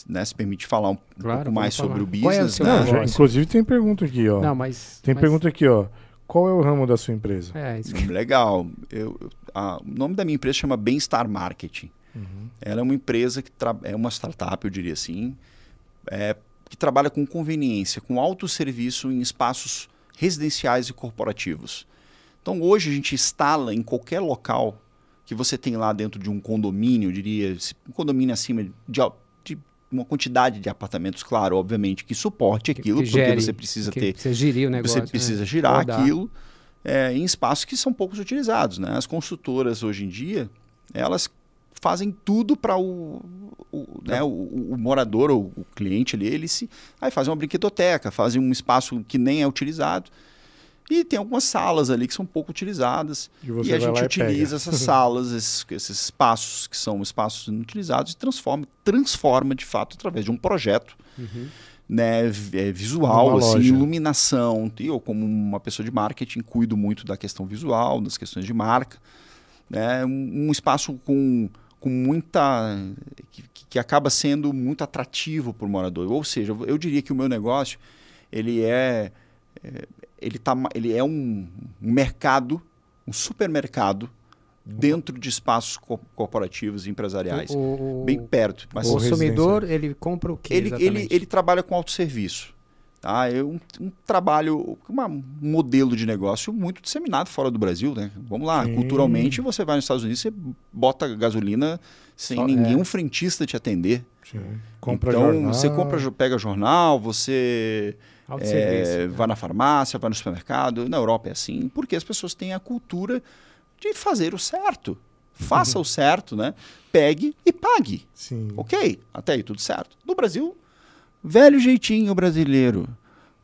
né, se permite falar um, claro, pouco mais sobre o business. É o Não, já, inclusive tem pergunta aqui, ó. Não, mas, tem mas... pergunta aqui, ó. Qual é o ramo da sua empresa? É, isso que... Legal. Eu, a, o nome da minha empresa chama Bem-Estar Marketing. Uhum. Ela é uma empresa que é uma startup, eu diria assim, é que trabalha com conveniência, com autosserviço em espaços residenciais e corporativos. Então hoje a gente instala em qualquer local que você tem lá dentro de um condomínio, eu diria, um condomínio acima de, de uma quantidade de apartamentos, claro, obviamente, que suporte aquilo, que, que porque você precisa ter. Você gerir o negócio. Você precisa né? girar Rodar. aquilo é, em espaços que são poucos utilizados. Né? As construtoras hoje em dia, elas fazem tudo para o, o, né, o, o, morador ou o cliente ali, ele se. Aí fazem uma brinquedoteca, fazem um espaço que nem é utilizado. E tem algumas salas ali que são pouco utilizadas. E, e a gente utiliza essas salas, esses, esses, espaços que são espaços inutilizados e transforma, transforma de fato através de um projeto. Uhum. né, é, visual, assim, iluminação. E eu, como uma pessoa de marketing, cuido muito da questão visual, das questões de marca. Né, um, um espaço com, com muita. Que, que, acaba sendo muito atrativo para o morador. Ou seja, eu diria que o meu negócio ele é. é ele, tá, ele é um, um mercado, um supermercado dentro de espaços co corporativos e empresariais, o, bem perto. Mas o consumidor ele compra o que? Ele, ele, ele trabalha com autosserviço. Tá? É um, um trabalho, um modelo de negócio muito disseminado fora do Brasil. Né? Vamos lá, Sim. culturalmente você vai nos Estados Unidos, você bota gasolina sem Só, ninguém, é. um frentista te atender. Sim. Compra então jornal. você compra, pega jornal, você é, né? vai na farmácia, vai no supermercado. Na Europa é assim, porque as pessoas têm a cultura de fazer o certo. Faça uhum. o certo, né? Pegue e pague. Sim. Ok, até aí tudo certo. No Brasil, velho jeitinho brasileiro.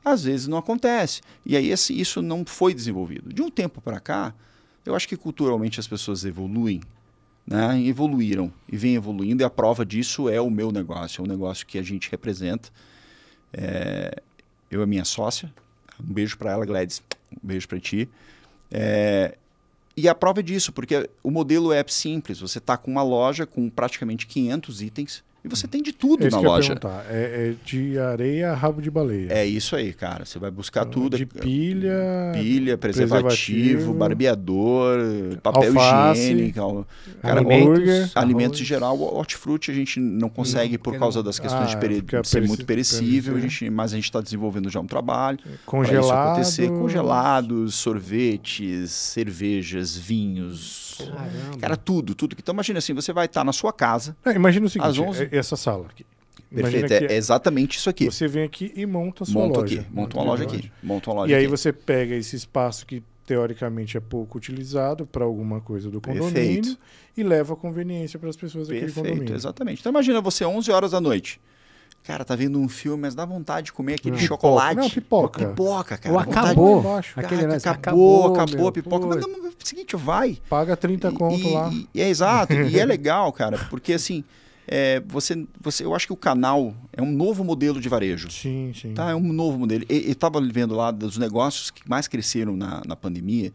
Às vezes não acontece. E aí esse, isso não foi desenvolvido. De um tempo para cá, eu acho que culturalmente as pessoas evoluem, né? evoluíram e vêm evoluindo. E a prova disso é o meu negócio, é o negócio que a gente representa. É, eu e a minha sócia. Um beijo para ela, Gladys. Um beijo para ti. É, e a prova é disso, porque o modelo é simples. Você está com uma loja com praticamente 500 itens e você tem de tudo é na loja. É, é, de areia a rabo de baleia. É isso aí, cara. Você vai buscar então, tudo. De pilha, pilha, preservativo, preservativo barbeador, papel alface, higiênico, cara, alimentos, alimentos em geral. Hortifruti a gente não consegue por causa das questões ah, de peri é ser muito perecível, a gente, mas a gente está desenvolvendo já um trabalho Congelado. isso acontecer. Congelados, sorvetes, cervejas, vinhos, Caramba. Cara, tudo, tudo. Então imagina assim, você vai estar na sua casa. É, imagina o seguinte, às 11... É, essa sala aqui. Perfeito, é, é exatamente isso aqui. Você vem aqui e monta a sua monta loja. Aqui, monta uma loja aqui. Monta uma loja e aqui. aí você pega esse espaço que teoricamente é pouco utilizado para alguma coisa do condomínio Perfeito. e leva a conveniência para as pessoas daquele Perfeito, condomínio. exatamente. Então imagina você 11 horas da noite. Cara, tá vendo um filme, mas dá vontade de comer aquele não, chocolate. Não, pipoca. Pipoca, cara. Ou acabou. Vontade... Aquele cara, acabou, acabou, acabou a pipoca. Mas não, é o seguinte, vai. Paga 30 conto e, lá. E, é exato. e é legal, cara, porque assim, é, você, você, eu acho que o canal é um novo modelo de varejo. Sim, sim. Tá? É um novo modelo. Eu estava vendo lá dos negócios que mais cresceram na, na pandemia.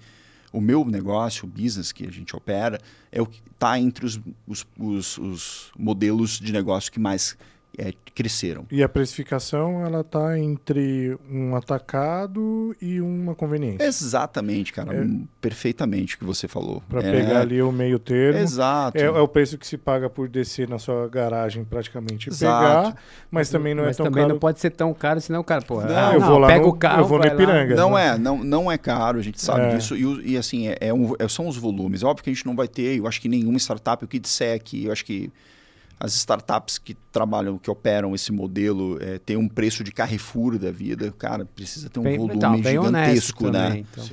O meu negócio, o business que a gente opera, é o que está entre os, os, os, os modelos de negócio que mais é, cresceram. E a precificação ela está entre um atacado e uma conveniência. Exatamente, cara, é, perfeitamente o que você falou. Para é, pegar ali o meio termo. Exato. É, é, o preço que se paga por descer na sua garagem praticamente e pegar, mas também não é mas tão também caro. não pode ser tão caro, senão, cara, pô, não, ah, eu não, vou lá pega no, o carro, eu vou no Ipiranga. Não né? é, não, não é caro, a gente sabe é. disso e, e assim é, é um, são os volumes. Óbvio que a gente não vai ter, eu acho que nenhuma startup o que disser aqui, eu acho que as startups que trabalham, que operam esse modelo, é, tem um preço de Carrefour da vida, cara, precisa ter um bem, volume então, gigantesco, né? Também, então.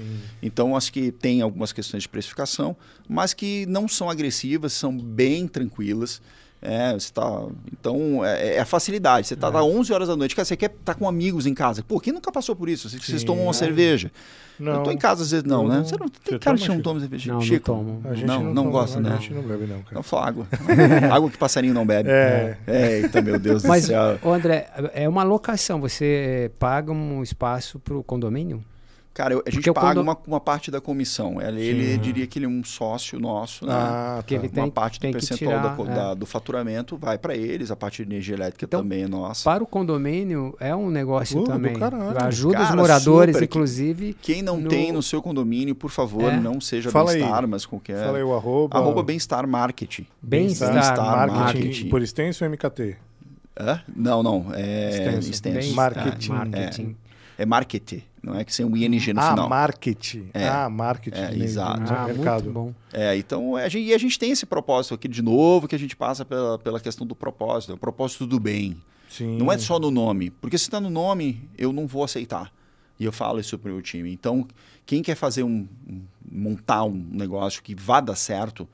então, acho que tem algumas questões de precificação, mas que não são agressivas, são bem tranquilas. É, você tá, então, é, é a facilidade. Você está é. 11 horas da noite, cara, você quer estar tá com amigos em casa. Pô, quem nunca passou por isso? Vocês, vocês tomam uma cerveja. Não. Eu tô em casa às vezes, não, né? Você não tem você cara que não toma cerveja. Não, Chico, não tomo. A gente não, não, não gosta, né? A gente não bebe, não, cara. Não fala água. água que passarinho não bebe. É. é. Eita, meu Deus Mas, do céu. Mas, André, é uma locação. Você paga um espaço para o condomínio? Cara, a gente paga uma, uma parte da comissão. Ele, ele, diria que ele é um sócio nosso, né? Ah, tá. ele tem, uma parte do percentual tirar, da, é. da, do faturamento vai para eles, a parte de energia elétrica então, também é nossa. Para o condomínio é um negócio uh, também. Ajuda Cara, os moradores, super. inclusive. Quem não no... tem no seu condomínio, por favor, é. não seja Bem-Estar, mas qualquer. Fala aí o arroba. Arroba Bem-Estar Marketing. Bem-Estar Bem marketing. marketing. Por extenso ou MKT? Hã? Não, não. É extenso. extenso. Marketing. marketing. É, é marketing. Não é que sem um ING no ah, final. Marketing. É. Ah, marketing. É, exato. Ah, mercado. Muito bom. É, então a gente, e a gente tem esse propósito aqui de novo, que a gente passa pela, pela questão do propósito, o propósito do bem. Sim. Não é só no nome. Porque se está no nome, eu não vou aceitar. E eu falo isso para o meu time. Então, quem quer fazer um, um, montar um negócio que vá dar certo,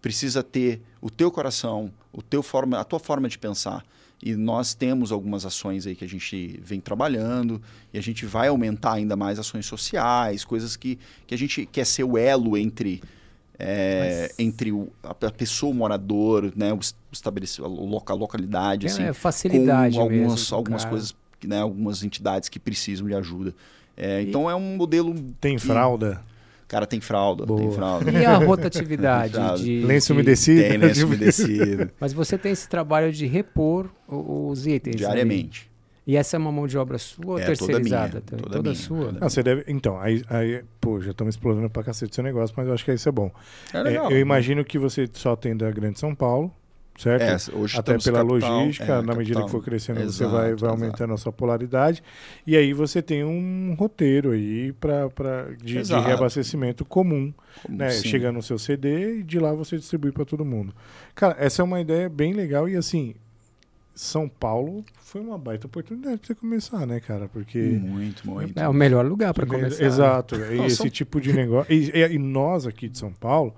precisa ter o teu coração, o teu forma, a tua forma de pensar. E nós temos algumas ações aí que a gente vem trabalhando e a gente vai aumentar ainda mais ações sociais, coisas que, que a gente quer ser o elo entre, é, Mas... entre o, a, a, pessoa, o morador, né, o, estabelecido, a, loca, a localidade. É, assim, facilidade com algumas, mesmo, algumas coisas né, algumas entidades que precisam de ajuda. É, então é um modelo. Tem que, fralda? Cara, tem fralda, Boa. tem fralda. E a rotatividade de lenço umedecido? Tem lenço umedecido. Mas você tem esse trabalho de repor os itens diariamente. Ali. E essa é uma mão de obra sua ou é, terceirizada? Toda, minha, toda, toda minha, sua? Toda ah, você deve, então, aí, aí, pô, já estamos explorando pra cacete seu negócio, mas eu acho que isso é bom. É legal, é, eu imagino que você só tem da Grande São Paulo, certo? É, hoje Até pela capital, logística, é, na capital. medida que for crescendo, exato, você vai, vai aumentando exato. a sua polaridade. E aí você tem um roteiro aí pra, pra, de, de reabastecimento comum. Como Né? sim. Chega no seu CD e de lá você distribui para todo mundo. Cara, essa é uma ideia bem legal e assim, São Paulo foi uma baita oportunidade para você começar, né, cara? Porque. Muito, muito. É o melhor lugar para começar. Exato. E Não, esse são- tipo de negócio. E, e- e nós aqui de São Paulo,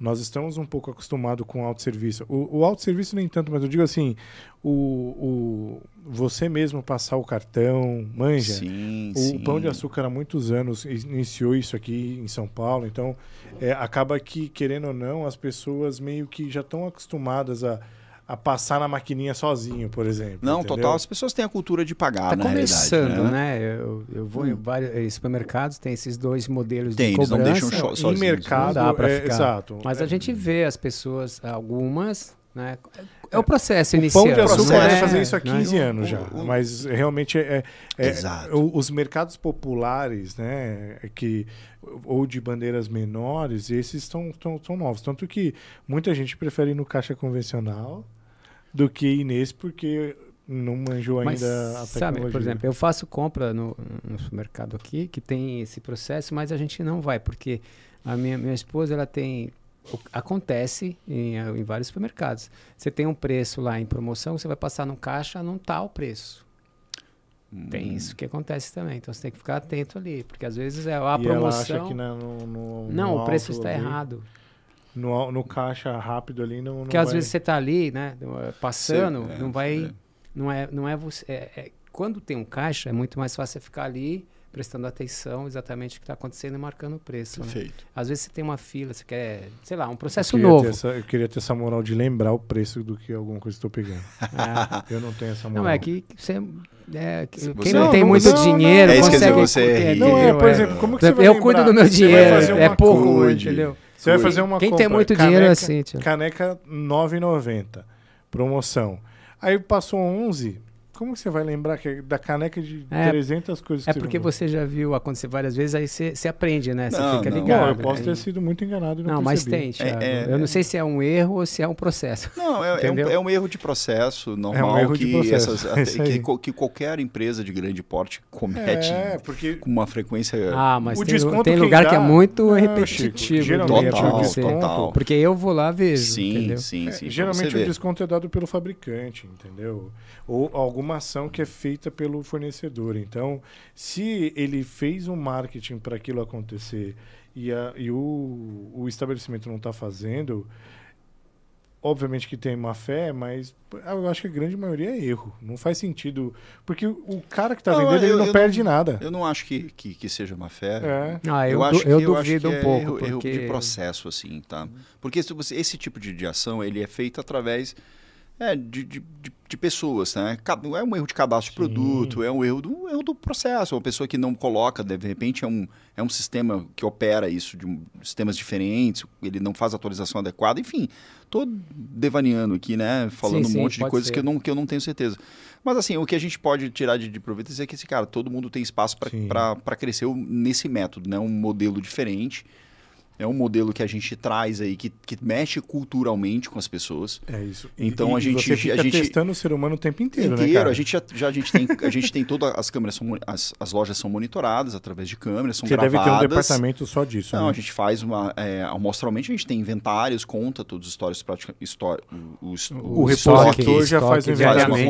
nós estamos um pouco acostumados com o autosserviço. O, o autosserviço nem tanto, mas eu digo assim, o, o você mesmo passar o cartão, manja. Sim, O sim. Pão de Açúcar há muitos anos iniciou isso aqui em São Paulo, então é, acaba que, querendo ou não, as pessoas meio que já estão acostumadas a, a passar na maquininha sozinho, por exemplo. Não, entendeu? total. As pessoas têm a cultura de pagar, Tá na começando, realidade, né? Eu, eu vou em Hum. vários eh, supermercados, tem esses dois modelos Tem, de eles não cobrança. deixam cho- Em sozinhos, mercado, não dá pra é, ficar. exato. Mas é, a gente vê as pessoas, algumas, né? É o processo O inicial. Pão de Açúcar é, fazer isso há né? 15 anos O- já, o- mas realmente é, é- Exato. o- os mercados populares, né, que ou de bandeiras menores, esses estão estão estão novos, tanto que muita gente prefere ir no caixa convencional do que ir nesse porque não manjou Mas, ainda a sabe, tecnologia. por exemplo, eu faço compra no, no supermercado aqui, que tem esse processo, mas a gente não vai, porque a minha, minha esposa, ela tem... Acontece em, em vários supermercados. Você tem um preço lá em promoção, você vai passar no caixa, não tá o preço. Tem Hum. isso que acontece também. Então você tem que ficar atento ali, porque às vezes é a e ela promoção. acha que na- no, no- Não, no o preço está ali, errado. No, no caixa rápido ali não. Porque não às vai- vezes você está ali, né, passando, Cê- é, não vai, é. não é, não é você. é- é- quando tem um caixa, é muito mais fácil você ficar ali prestando atenção exatamente o que está acontecendo e marcando o preço. né? Perfeito. Às vezes você tem uma fila, você quer, sei lá, um eu processo queria novo. essa- eu queria ter essa moral de lembrar o preço do que alguma coisa estou pegando. Ah, Eu não tenho essa moral. não, é que você. é, que- quem não, Não, tem não, muito não, não, dinheiro, É isso que consegue. dizer, você é é, rico. Não, é, por É. exemplo, como que você vai eu cuido do meu dinheiro, é pouco, entendeu? Você vai fazer uma Quem compra, tem muito dinheiro é caneca, assim, tio. Caneca 9,90, promoção. Aí passou 11, como você vai lembrar que é da caneca de É, 300 coisas que É você porque você já viu acontecer várias vezes, aí você, você aprende, né? Você Não, fica não. ligado. Não, eu posso aí- ter sido muito enganado não, Não, mas tem, Thiago. É, é, eu não é. sei se é um erro ou se é um processo. Não, é, é, um, é um erro de processo normal erro de que, processo, essas- é que, que qualquer empresa de grande porte comete É, porque com uma frequência. Ah, mas O tem, desconto tem lugar que é muito Não, repetitivo. Geralmente erro Total, de ser. total. Porque eu vou lá vejo, sim, entendeu? sim, É, sim. geralmente você o desconto é dado pelo fabricante, entendeu? Ou alguma ação que é feita pelo fornecedor. Então, se ele fez um marketing para aquilo acontecer e, a- e o, o estabelecimento não está fazendo, obviamente que tem má fé, mas eu acho que a grande maioria é erro. Não faz sentido. Porque o, cara que está Não, vendendo, ele eu- não eu perde nada. Eu não acho que, que, que seja uma fé. É. Ah, eu, eu acho que, eu acho duvido que um é pouco. erro, erro porque... de processo, assim, tá? Porque se você- esse tipo de, de ação, ele é feito através é, de, de, de- pessoas, né? É um erro de cadastro de produto, é um erro do, um erro do processo. Uma pessoa que não coloca, de repente, é um, é um sistema que opera isso de um- sistemas diferentes, ele não faz a atualização adequada, enfim. Tô devaneando aqui, né? Falando Sim, um sim, monte de coisas ser. que eu, não, que eu não tenho certeza. Mas assim, o que a gente pode tirar de, de proveito é que esse cara, todo mundo tem espaço para crescer nesse método, né? Um modelo diferente. É um modelo que a gente traz aí, que, que mexe culturalmente com as pessoas. É isso. Então, e, a e gente- você fica a gente- testando o ser humano o tempo inteiro, Inteiro, né, cara? a gente já, já a gente tem a gente tem todas as câmeras são, as, as lojas são monitoradas através de câmeras são Você deve gravadas ter um departamento só disso, não né? a gente faz uma é, amostralmente a gente tem inventários conta todos os histórios prática história o, os- O os repositor estoques, já faz o faz uma diariamente, né?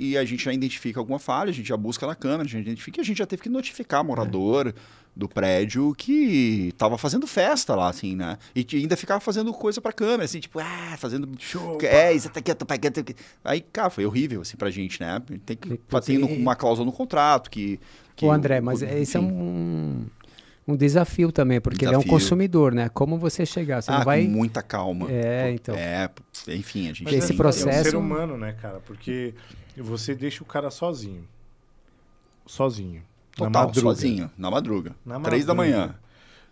e a gente já identifica alguma falha, a gente já busca na câmera, a gente identifica e a gente já teve que notificar morador do prédio que estava fazendo festa lá, assim, né? E que ainda ficava fazendo coisa pra câmera, assim, tipo, ah, fazendo. É, isso aqui, tô pagando. Aí, cara, foi horrível, assim, pra gente, né? Tem que e- uma cláusula no contrato que. que Ô, André, mas o- esse é enfim. um, um desafio também, porque desafio. ele é um consumidor, né? Como você chegar, você ah, não vai com muita calma. É, então. É, enfim, a gente Mas esse processo é um ser humano, né, cara? Porque você deixa o cara sozinho. Sozinho. Total, na madruga. sozinho, na madruga. Na Três da manhã.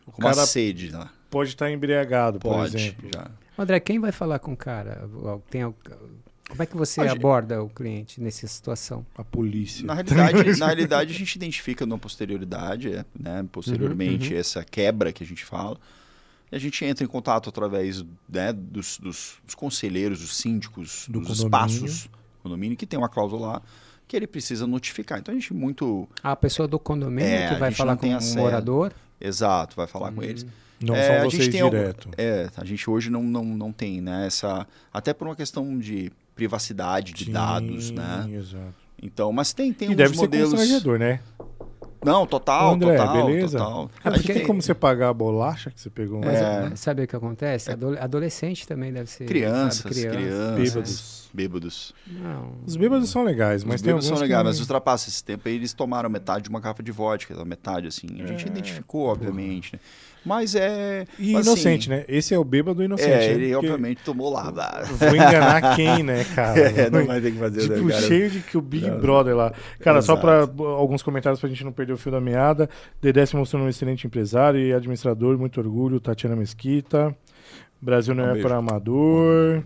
O com cara uma sede lá. Pode estar embriagado, pode, por exemplo. Já. André, quem vai falar com o cara? Tem, como é que você a aborda gente... o cliente nessa situação? A polícia. Na realidade, na realidade a gente identifica na posterioridade, né? posteriormente, uhum, uhum. essa quebra que a gente fala. E a gente entra em contato através né, dos, dos, dos conselheiros, dos síndicos, Do dos condomínio. espaços do condomínio, que tem uma cláusula lá que ele precisa notificar. Então a gente muito. A pessoa do condomínio é, que vai falar com o morador? Exato, vai falar com eles. Hum. Não é, são vocês direto. Algum, é, a gente hoje não, não, não tem, né? Essa, até por uma questão de privacidade de Sim, dados, né? Exato. Então, mas tem, tem e deve modelos... ser constrangedor, né? Não, total, André, total, beleza? total. É porque tem como você pagar a bolacha que você pegou. Mas é... sabe o que acontece? Adolescente também deve ser. Crianças, sabe, crianças. crianças. Bêbados. Bêbados. Não. Os bêbados são legais, mas Os tem alguns são legais, que... mas ultrapassa esse tempo aí eles tomaram metade de uma garrafa de vodka, metade assim. A gente é, identificou, obviamente, né? Mas é. E assim, inocente, né? Esse é o bêbado inocente. É, ele obviamente tomou lá. Vou enganar quem, né, cara? É, não vai ter que fazer Tipo, né, cheio de que o Big não. Brother lá. Cara, Exato. só para alguns comentários pra gente não perder o fio da meada. Dedé se mostrou um excelente empresário e administrador, muito orgulho. Tatiana Mesquita. Brasil não um é para amador.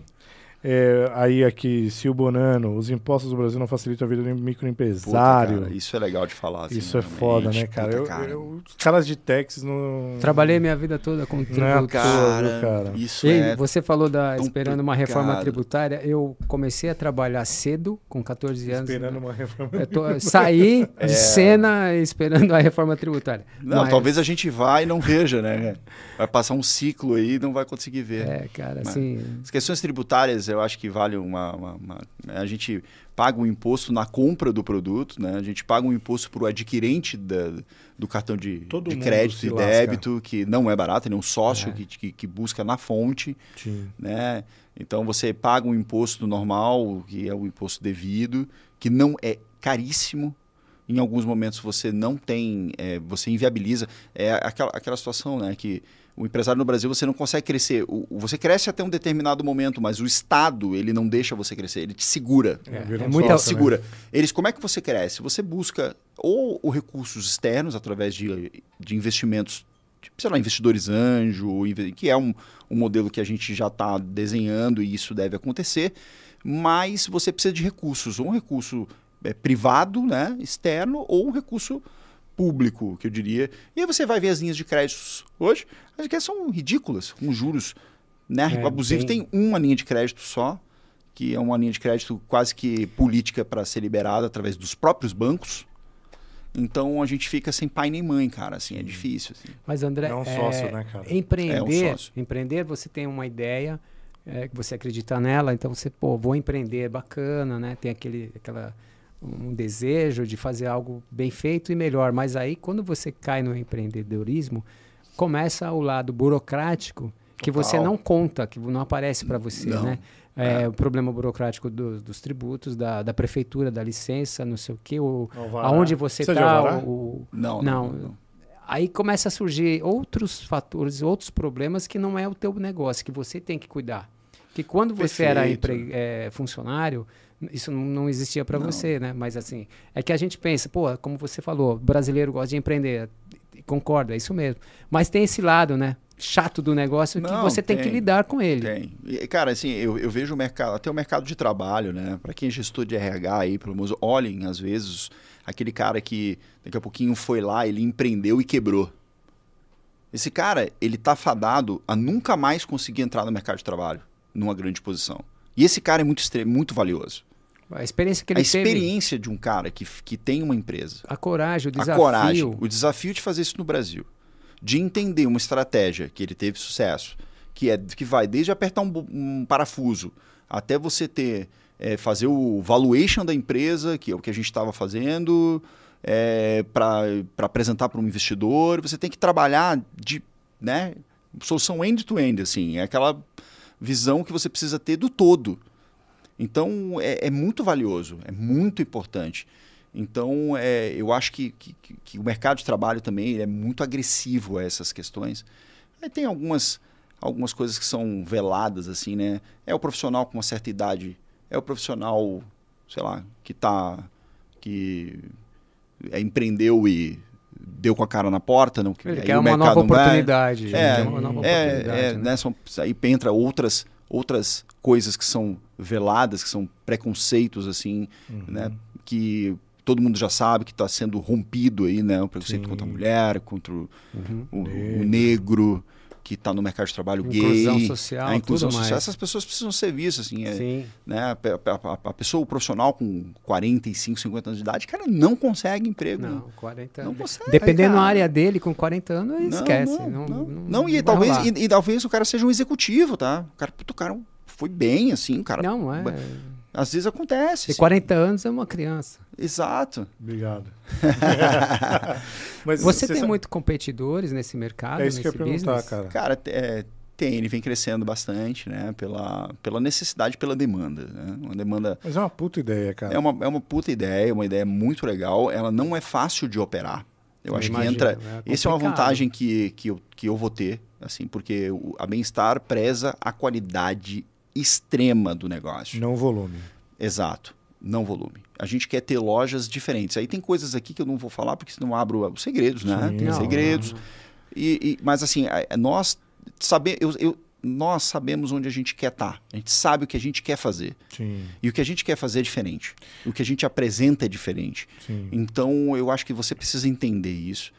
É, aí aqui, Sil Bonano, os impostos do Brasil não facilitam a vida do microempresário. Puta, cara, isso é legal de falar. Assim, isso é foda, né, cara? Puta, eu, cara. Eu, os caras de Texas não. Trabalhei minha vida toda com tributário. Cara, cara. Isso e é você falou da esperando uma reforma tributária. Eu comecei a trabalhar cedo, com 14 anos. Esperando uma reforma tributária. Saí é. de cena esperando a reforma tributária. Não, Mas... talvez a gente vá e não veja, né? Vai passar um ciclo aí e não vai conseguir ver. É, cara, Mas, assim. As questões tributárias eu acho que vale uma, uma, uma, né, A gente paga um imposto na compra do produto, né? A gente paga um imposto para o adquirente da, do cartão de, de crédito e débito, que não é barato, ele é um sócio é. Que, que, que, busca na fonte. Sim. Né? Então você paga um imposto normal, que é o imposto devido, que não é caríssimo. Em alguns momentos você não tem, é, você inviabiliza. É aquela, aquela situação né, que o empresário no Brasil você não consegue crescer. O, você cresce até um determinado momento, mas o Estado ele não deixa você crescer, ele te segura. É, é, é muito né? segura. Né? Eles, como é que você cresce? Você busca ou, ou recursos externos através de, de investimentos, tipo, sei lá, investidores anjo, que é um, um modelo que a gente já está desenhando e isso deve acontecer. Mas você precisa de recursos, ou um recurso é, privado, né, externo, ou um recurso público, que eu diria. E aí você vai ver as linhas de créditos hoje, as que são ridículas, com juros né, é, abusivos. Bem... Tem uma linha de crédito só, que é uma linha de crédito quase que política para ser liberada através dos próprios bancos. Então a gente fica sem pai nem mãe, cara, assim, é difícil. Assim. Mas André, é um sócio, é, né, cara? Empreender, é um sócio. empreender, você tem uma ideia, é, que você acredita nela, então você, pô, vou empreender, bacana, né? Tem aquele, aquela um desejo de fazer algo bem feito e melhor. Mas aí, quando você cai no empreendedorismo, começa o lado burocrático que Total. você não conta, que não aparece para você, não. né? É, é, o problema burocrático do, dos tributos, da, da, prefeitura, da licença, não sei o quê, o, aonde você está. O, não, não, não, Aí começa a surgir outros fatores, outros problemas que não é o teu negócio, que você tem que cuidar. Que quando você era empre, é, funcionário, isso não existia para você, né? Mas assim, é que a gente pensa, pô, como você falou, brasileiro gosta de empreender. Concordo, é isso mesmo. Mas tem esse lado, né? Chato do negócio não, que você tem, tem, que lidar com ele. Tem. E, cara, assim, eu, eu vejo o mercado, até o mercado de trabalho, né? Para quem é gestor de RH aí, pelo menos, olhem, às vezes, aquele cara que daqui a pouquinho foi lá, ele empreendeu e quebrou. Esse cara, ele tá fadado a nunca mais conseguir entrar no mercado de trabalho, numa grande posição. E esse cara é muito, muito valioso. A experiência que ele A experiência teve. de um cara que, que tem uma empresa. A coragem, o desafio. A coragem, o desafio de fazer isso no Brasil. De entender uma estratégia que ele teve sucesso, que é que vai desde apertar um, um parafuso até você ter é, fazer o valuation da empresa, que é o que a gente estava fazendo, é, para apresentar para um investidor. Você tem que trabalhar de né, solução end-to-end, -end, assim, é aquela visão que você precisa ter do todo. Então é, é muito valioso, é muito importante. Então, é, eu acho que, que, que, o mercado de trabalho também é muito agressivo a essas questões. Aí tem algumas, algumas coisas que são veladas, assim, né? É o profissional com uma certa idade, é o profissional, sei lá, que tá. que é, empreendeu e deu com a cara na porta. Não, Ele quer uma nova oportunidade. É, uma nova é, oportunidade, é, né? né? São, aí entra outras, outras coisas que são veladas, que são preconceitos, assim, uhum. né? Que todo mundo já sabe que está sendo rompido aí, né? O preconceito Sim. contra a mulher, contra o, uhum. o, o negro que está no mercado de trabalho inclusão gay, social, a inclusão social, mais. essas pessoas precisam ser vistas, assim, é, né? A, a, a, pessoa, o profissional com 45, 50 anos de idade, cara, não consegue emprego. Não, 40 anos. Não consegue, Dependendo da área dele, com 40 anos, não, esquece. Não, não, não, e talvez e, e, talvez o cara seja um executivo, tá? O cara, puto, o cara foi bem, assim, o cara. Não, é. Às vezes acontece. E 40 anos é uma criança. Exato. Obrigado. Mas você tem sabe... muito competidores nesse mercado? É isso que eu ia perguntar, cara. Cara, é, tem, ele vem crescendo bastante, né? Pela, pela necessidade, pela demanda. Né? Uma demanda. Mas é uma puta ideia, cara. É uma, é uma puta ideia, uma ideia muito legal. Ela não é fácil de operar. Eu, eu acho imagino, que entra. É essa é uma vantagem que, que, eu, que eu vou ter, assim, porque a bem-estar preza a qualidade extrema do negócio. Não volume. Exato, não volume. A gente quer ter lojas diferentes. Aí tem coisas aqui que eu não vou falar porque senão abro os segredos, né? Sim, tem não, segredos. Não. E, e, mas assim, nós saber, eu, eu, nós sabemos onde a gente quer estar. Tá. A gente sabe o que a gente quer fazer. Sim. E o que a gente quer fazer é diferente. O que a gente apresenta é diferente. Sim. Então eu acho que você precisa entender isso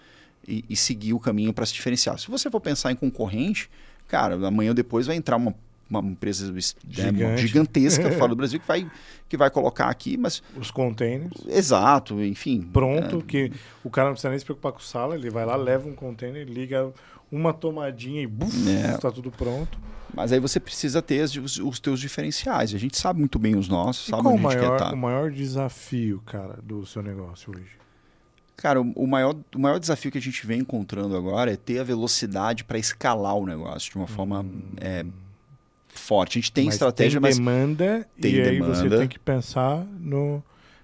e, e seguir o caminho para se diferenciar. Se você for pensar em concorrente, cara, amanhã ou depois vai entrar uma uma empresa né, gigantesca fora do Brasil que vai, que vai colocar aqui, mas... Os containers. Exato, enfim. Pronto, é... que o cara não precisa nem se preocupar com sala, ele vai lá, leva um container, liga uma tomadinha e buf, está é. tudo pronto. Mas aí você precisa ter os, os teus diferenciais. A gente sabe muito bem os nossos, e sabe qual onde o maior, tá. o maior desafio, cara, do seu negócio hoje? Cara, o maior, o maior desafio que a gente vem encontrando agora é ter a velocidade para escalar o negócio de uma forma hum. é, forte. A gente tem mas estratégia, tem mas demanda tem e demanda. aí você tem que pensar no,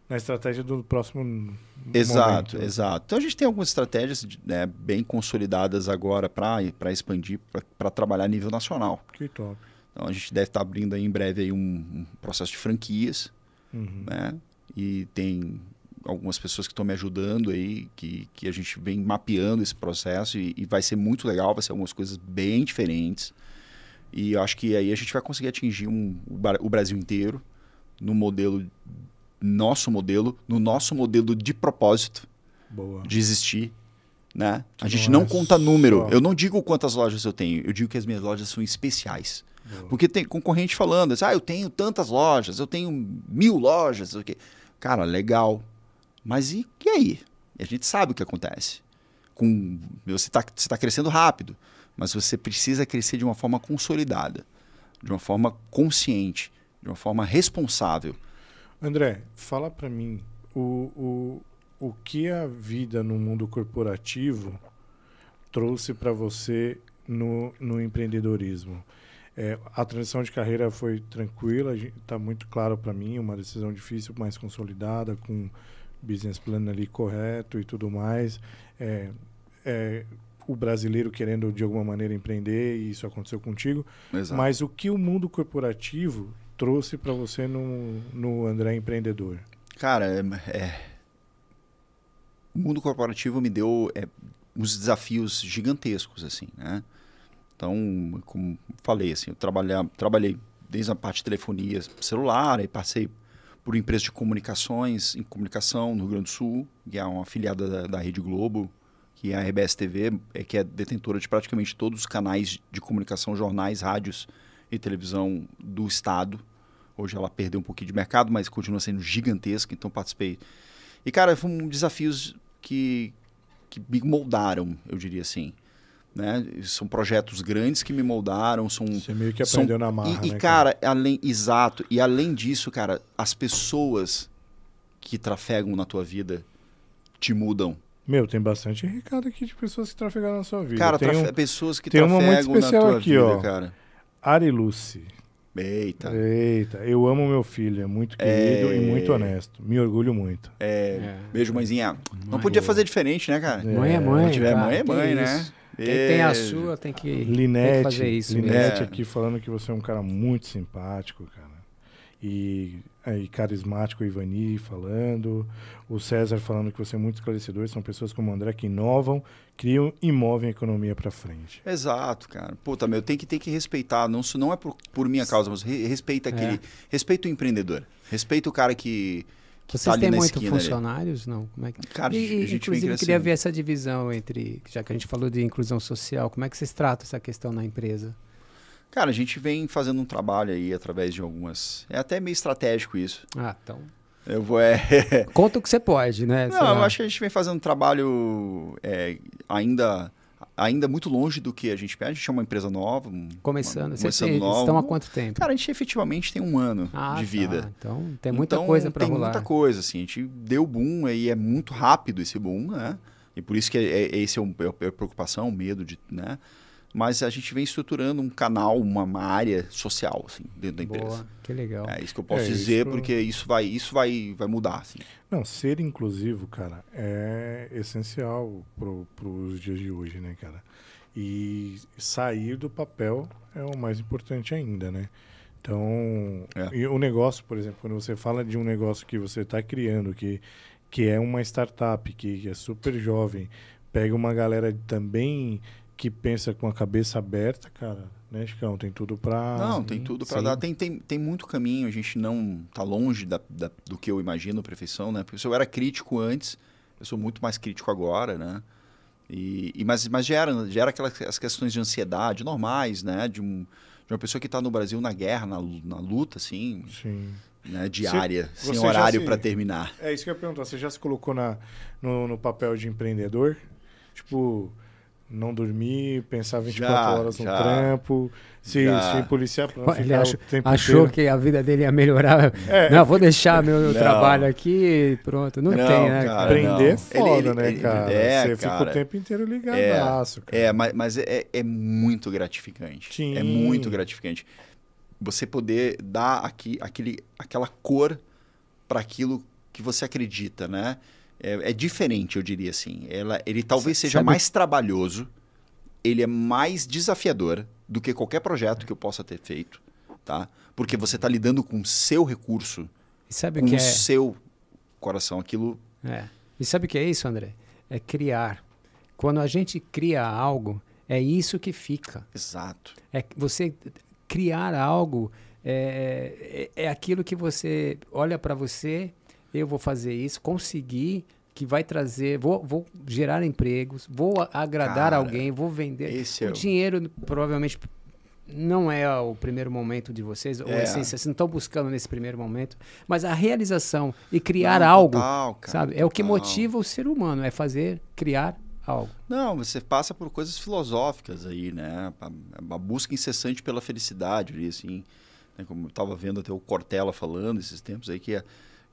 na estratégia do próximo Exato, momento. exato. Então a gente tem algumas estratégias né, bem consolidadas agora para expandir, para trabalhar a nível nacional. Que top. Então a gente deve estar tá abrindo em breve aí um, um processo de franquias, uhum. né? E tem algumas pessoas que estão me ajudando aí, que, que a gente vem mapeando esse processo e, e vai ser muito legal, vai ser algumas coisas bem diferentes. E eu acho que aí a gente vai conseguir atingir um, o Brasil inteiro no modelo, nosso modelo, no nosso modelo de propósito Boa. de existir. Né? A gente não, não conta número. Eu não digo quantas lojas eu tenho, eu digo que as minhas lojas são especiais. Boa. Porque tem concorrente falando, ah, eu tenho tantas lojas, eu tenho mil lojas. Okay. Cara, legal. Mas e, e aí? A gente sabe o que acontece. Com, você está você tá crescendo rápido mas você precisa crescer de uma forma consolidada, de uma forma consciente, de uma forma responsável. André, fala para mim o, o, o que a vida no mundo corporativo trouxe para você no, no empreendedorismo. É, a transição de carreira foi tranquila, está muito claro para mim, uma decisão difícil, mais consolidada, com business plan ali correto e tudo mais. É, é, o brasileiro querendo de alguma maneira empreender e isso aconteceu contigo. Exato. Mas o que o mundo corporativo trouxe para você no, no André empreendedor? Cara, é, é, o mundo corporativo me deu é, uns desafios gigantescos assim, né? Então, como falei assim, eu trabalhei, trabalhei desde a parte de telefonia celular, aí passei por empresa de comunicações, em comunicação no Rio Grande do Sul, que é uma afiliada da, da Rede Globo, que é a RBS TV, é, que é detentora de praticamente todos os canais de comunicação, jornais, rádios e televisão do Estado. Hoje ela perdeu um pouquinho de mercado, mas continua sendo gigantesca, então participei. E, cara, foram desafios que, que me moldaram, eu diria assim. Né? São projetos grandes que me moldaram. São, Você meio que aprendeu são, na marra, E, né, e cara, cara, além, exato. E além disso, cara, as pessoas que trafegam na tua vida te mudam. Meu, tem bastante recado aqui de pessoas que trafegaram na sua vida. Cara, tem um, pessoas que tem trafegam uma muito especial na tua aqui, vida, ó. cara. Ari Lucy. Eita. Eita, eu amo meu filho, é muito querido é... e muito honesto. Me orgulho muito. É, é. Beijo, mãezinha. Mãe. Não podia fazer diferente, né, cara? Mãe é mãe. Se tiver mãe é mãe, né? Quem tem a sua tem que, Linete, tem que fazer isso. Linete aqui falando que você é um cara muito simpático, cara. E, aí, carismático, o Ivani falando. O César falando que você é muito esclarecedor. São pessoas como o André que inovam, criam e movem a economia para frente. Exato, cara. Puta, meu, tem que, tem que respeitar. Não, não é por, por minha causa, mas respeita aquele. É. Respeita o empreendedor. Respeita o cara que vocês tá têm muito funcionários? Ali. Não? Como é que... Cara, e, a gente inclusive, eu queria ver essa divisão entre, já que a gente falou de inclusão social, como é que vocês tratam essa questão na empresa? Cara, a gente vem fazendo um trabalho aí através de algumas. É até meio estratégico isso. Ah, então. Eu vou. É... Conta o que você pode, né? Não, eu acho que a gente vem fazendo um trabalho é, ainda ainda muito longe do que a gente pede. A gente é uma empresa nova. Começando. Uma, começando Vocês nova. estão há quanto tempo? Cara, a gente efetivamente tem um ano ah, de vida. Tá. Então tem muita então, coisa para rolar. Tem muita coisa, assim. A gente deu boom e é muito rápido esse boom, né? E por isso que é, é, esse é, um, é a preocupação, o medo de, né? Mas a gente vem estruturando um canal, uma, uma área social assim, dentro da empresa. Boa, que legal. É isso que eu posso é, dizer, isso... porque isso vai, isso vai, vai mudar. Assim. Não, ser inclusivo, cara, é essencial para os dias de hoje, né, cara? E sair do papel é o mais importante ainda, né? Então, é. o negócio, por exemplo, quando você fala de um negócio que você está criando, que, que é uma startup, que, que é super jovem, pega uma galera também que pensa com a cabeça aberta, cara, né, Chicão? Tem tudo para. Não, tem tudo para dar. Tem, tem, tem muito caminho, a gente não tá longe da, da, do que eu imagino perfeição, né? Porque se eu era crítico antes, eu sou muito mais crítico agora, né? E, e mas, mas gera, gera aquelas as questões de ansiedade normais, né? De, um, de uma pessoa que está no Brasil na guerra, na, na luta, assim. Sim. Né, diária, você, sem horário para terminar. É isso que eu ia perguntar. Você já se colocou na, no, no papel de empreendedor? Tipo, não dormir, pensar 24 já, horas no já, trampo, se, se policiar para Ele achou, achou inteiro. que a vida dele ia melhorar. É, não, vou deixar meu não. trabalho aqui pronto. Não, não tem, né? Cara, Aprender é foda, ele, né, ele, cara? É, Você cara, fica o tempo inteiro ligadaço, é, É, mas, mas é, é muito gratificante. Sim. É muito gratificante. Você poder dar aqui, aquele, aquela cor para aquilo que você acredita, né? É, é, diferente, eu diria assim. Ela, ele talvez seja Sabe... mais trabalhoso, ele é mais desafiador do que qualquer projeto que eu possa ter feito, tá? Porque você está lidando com o seu recurso, e sabe com que o é... seu coração, aquilo... É. E sabe o que é isso, André? É criar. Quando a gente cria algo, é isso que fica. Exato. É você criar algo é, é, é aquilo que você olha para você eu vou fazer isso, conseguir que vai trazer, vou, vou gerar empregos, vou agradar Cara, alguém, vou vender. Esse o é dinheiro provavelmente não é o primeiro momento de vocês, ou é. essência, vocês não estão buscando nesse primeiro momento, mas a realização e criar não, algo, total, cara, sabe? Total. É o que motiva o ser humano, é fazer, criar algo. Não, você passa por coisas filosóficas aí, né? A, a busca incessante pela felicidade, assim, né? como eu estava vendo até o Cortella falando esses tempos aí, que é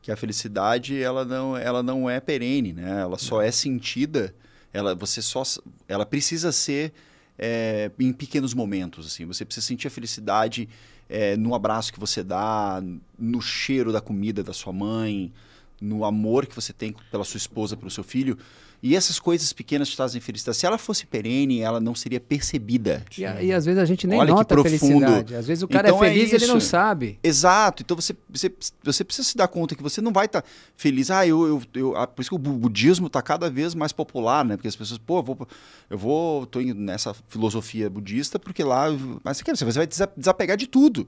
que a felicidade ela não, ela não é perene, né? Ela só é sentida, ela você só ela precisa ser é, em pequenos momentos assim. Você precisa sentir a felicidade é, no abraço que você dá, no cheiro da comida da sua mãe, no amor que você tem pela sua esposa, pelo seu filho. E essas coisas pequenas te trazem felicidade. Se ela fosse perene, ela não seria percebida. E, e às vezes a gente nem Olha nota a felicidade. Às vezes o cara é então é feliz e é ele não sabe. Exato. Então você, você, você precisa se dar conta que você não vai estar tá feliz. Ah, eu, eu, eu, ah, por isso que o budismo está cada vez mais popular, né? Porque as pessoas, pô, eu vou, eu vou, tô nessa filosofia budista porque lá, mas você vai desapegar de tudo.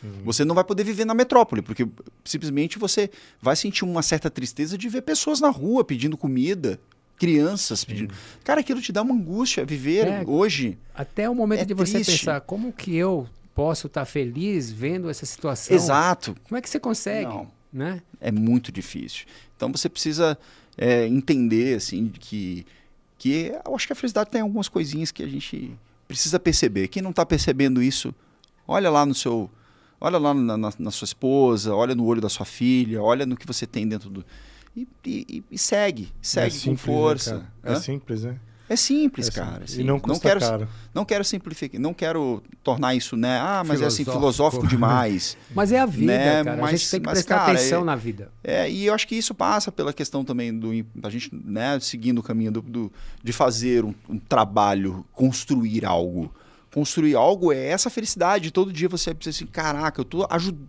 Sim. Você não vai poder viver na metrópole, porque simplesmente você vai sentir uma certa tristeza de ver pessoas na rua pedindo comida, crianças pedindo. Cara, aquilo te dá uma angústia viver é, hoje. Até o momento é de você triste. pensar como que eu posso estar tá feliz vendo essa situação. Exato. Como é que você consegue? Não. Né? É muito difícil. Então você precisa é, entender assim que que eu acho que a felicidade tem algumas coisinhas que a gente precisa perceber. Quem não está percebendo isso, olha lá no seu, olha lá na, na, na, sua esposa, olha no olho da sua filha, olha no que você tem dentro do e, e, e segue, segue é simples, com né, força. Né, é simples, né? É simples, é cara. Simples. E não custa não quero, caro. Não quero simplificar, não quero tornar isso, né? Ah, mas filosófico. é assim, filosófico demais. mas é a vida, né? cara. Mas, a gente tem que mas, prestar cara, atenção é, na vida. É, e eu acho que isso passa pela questão também do a gente, né, seguindo o caminho do, do de fazer um, um trabalho, construir algo construir algo é essa felicidade. Todo dia você pensa assim, caraca, eu estou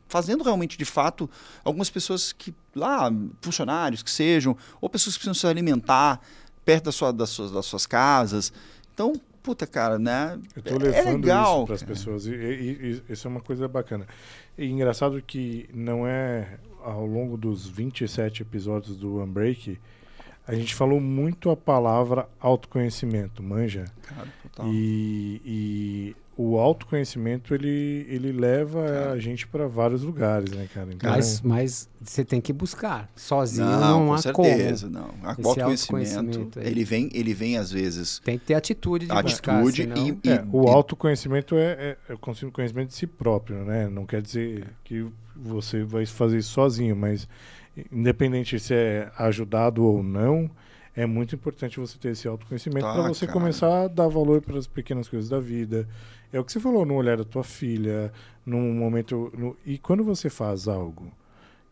fazendo realmente de fato algumas pessoas que lá, funcionários que sejam, ou pessoas que precisam se alimentar perto da sua, das, suas, das suas casas. Então, puta, cara, né? Eu tô levando é legal, isso para as pessoas. E, e, e, isso é uma coisa bacana. E engraçado que não é ao longo dos 27 episódios do Unbreak, a gente falou muito a palavra autoconhecimento, manja? Cara, total. E, e o autoconhecimento ele, ele leva cara. a gente para vários lugares, né, cara? Então, mas, mas você tem que buscar. Sozinho não, não com há certeza, como. não. O autoconhecimento, autoconhecimento ele vem, ele vem às vezes. Tem que ter atitude de atitude buscar, e, e, é, o autoconhecimento é, é, é o conhecimento de si próprio, né? Não quer dizer que você vai fazer isso sozinho, mas independente se é ajudado ou não, é muito importante você ter esse autoconhecimento tá, para você cara. começar a dar valor para as pequenas coisas da vida. É o que você falou no olhar da tua filha, num momento. No, e quando você faz algo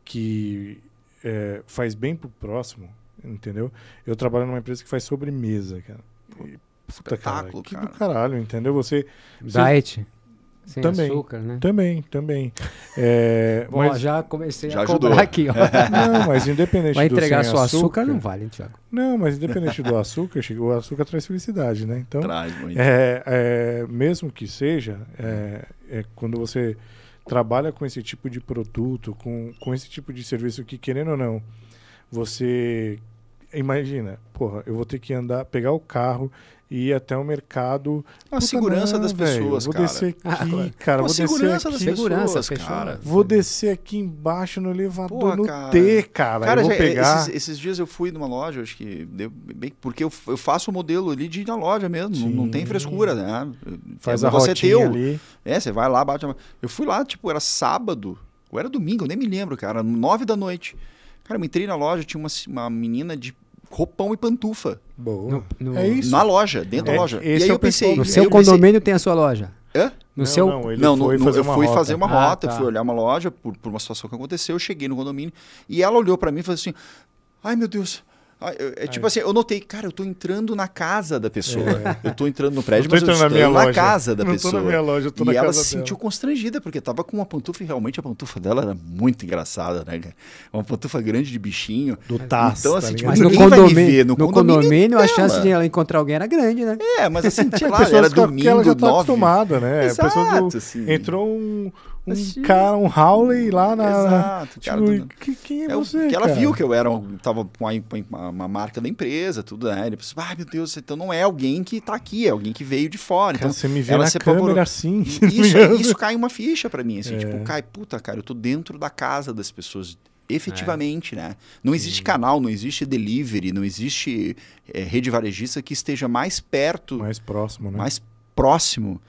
que é, faz bem pro próximo, entendeu? Eu trabalho numa empresa que faz sobremesa, cara. E, puta, cara, que do caralho, entendeu? Você. Diet. Você, sem também, açúcar, né? Também, também. É, Bom, mas... já comecei já a ajudou. cobrar aqui, ó. Não, mas independente Vai entregar do só açúcar, açúcar, não vale, hein, Thiago? Não, mas independente do açúcar, o açúcar traz felicidade, né? Então, traz muito. É, é, mesmo que seja, é, é, quando você trabalha com esse tipo de produto, com, com esse tipo de serviço que, querendo ou não, você imagina, porra, eu vou ter que andar, pegar o carro e ir até o mercado. A Puta segurança não, das pessoas, vou cara. descer aqui, ah, cara. Vou segurança descer aqui. das pessoas, cara. Vou descer aqui embaixo no elevador Porra, no cara. T, cara. Cara, eu vou pegar... esses, esses, dias eu fui numa loja, acho que deu bem, porque eu, eu faço o modelo ali de ir na loja mesmo. Não, não, tem frescura, né? Faz é, a você rotinha teu. ali. É, você vai lá, bate. Eu fui lá, tipo, era sábado, ou era domingo, eu nem me lembro, cara. Nove da noite. Cara, eu entrei na loja, tinha uma, uma menina de roupão e pantufa. Boa. No, no, é isso. Na loja, dentro é, da loja. E aí eu pensei. No seu condomínio pensei, tem a sua loja? Hã? No não, seu... não, ele não foi no, fazer eu fui rota. fazer uma ah, rota, tá. fui olhar uma loja por, por uma situação que aconteceu, eu cheguei no condomínio e ela olhou para mim e falou assim: "Ai, meu Deus, é tipo assim, eu notei, cara, eu tô entrando na casa da pessoa. É. Eu tô entrando no prédio, mas eu estou na, na casa da não pessoa. Tô na minha loja, eu tô e na ela se sentiu constrangida, porque tava com uma pantufa e realmente a pantufa dela era muito engraçada, né? Uma pantufa grande de bichinho. Do taço. Então, assim, tá tipo, mas no condomínio, no, no condomínio, condomínio a chance de ela encontrar alguém era grande, né? É, mas assim, tinha lá, era domingo, ela já tá nove. acostumada, né? Exato, do, assim. Entrou um um assim, cara, um Howley lá na. Exato, tipo, cara, do, que, quem é, é você? Que ela cara? viu que eu era, tava com uma, uma, marca da empresa, tudo, né? Ele pensou, ah, meu Deus, então não é alguém que tá aqui, é alguém que veio de fora. Cara, então, você me vê ela na câmera assim. Isso, isso cai uma ficha para mim, assim, tipo, é. tipo, cai, puta, cara, eu tô dentro da casa das pessoas efetivamente, é. né? Não existe Sim. canal, não existe delivery, não existe é, rede varejista que esteja mais perto, mais próximo, né? mais próximo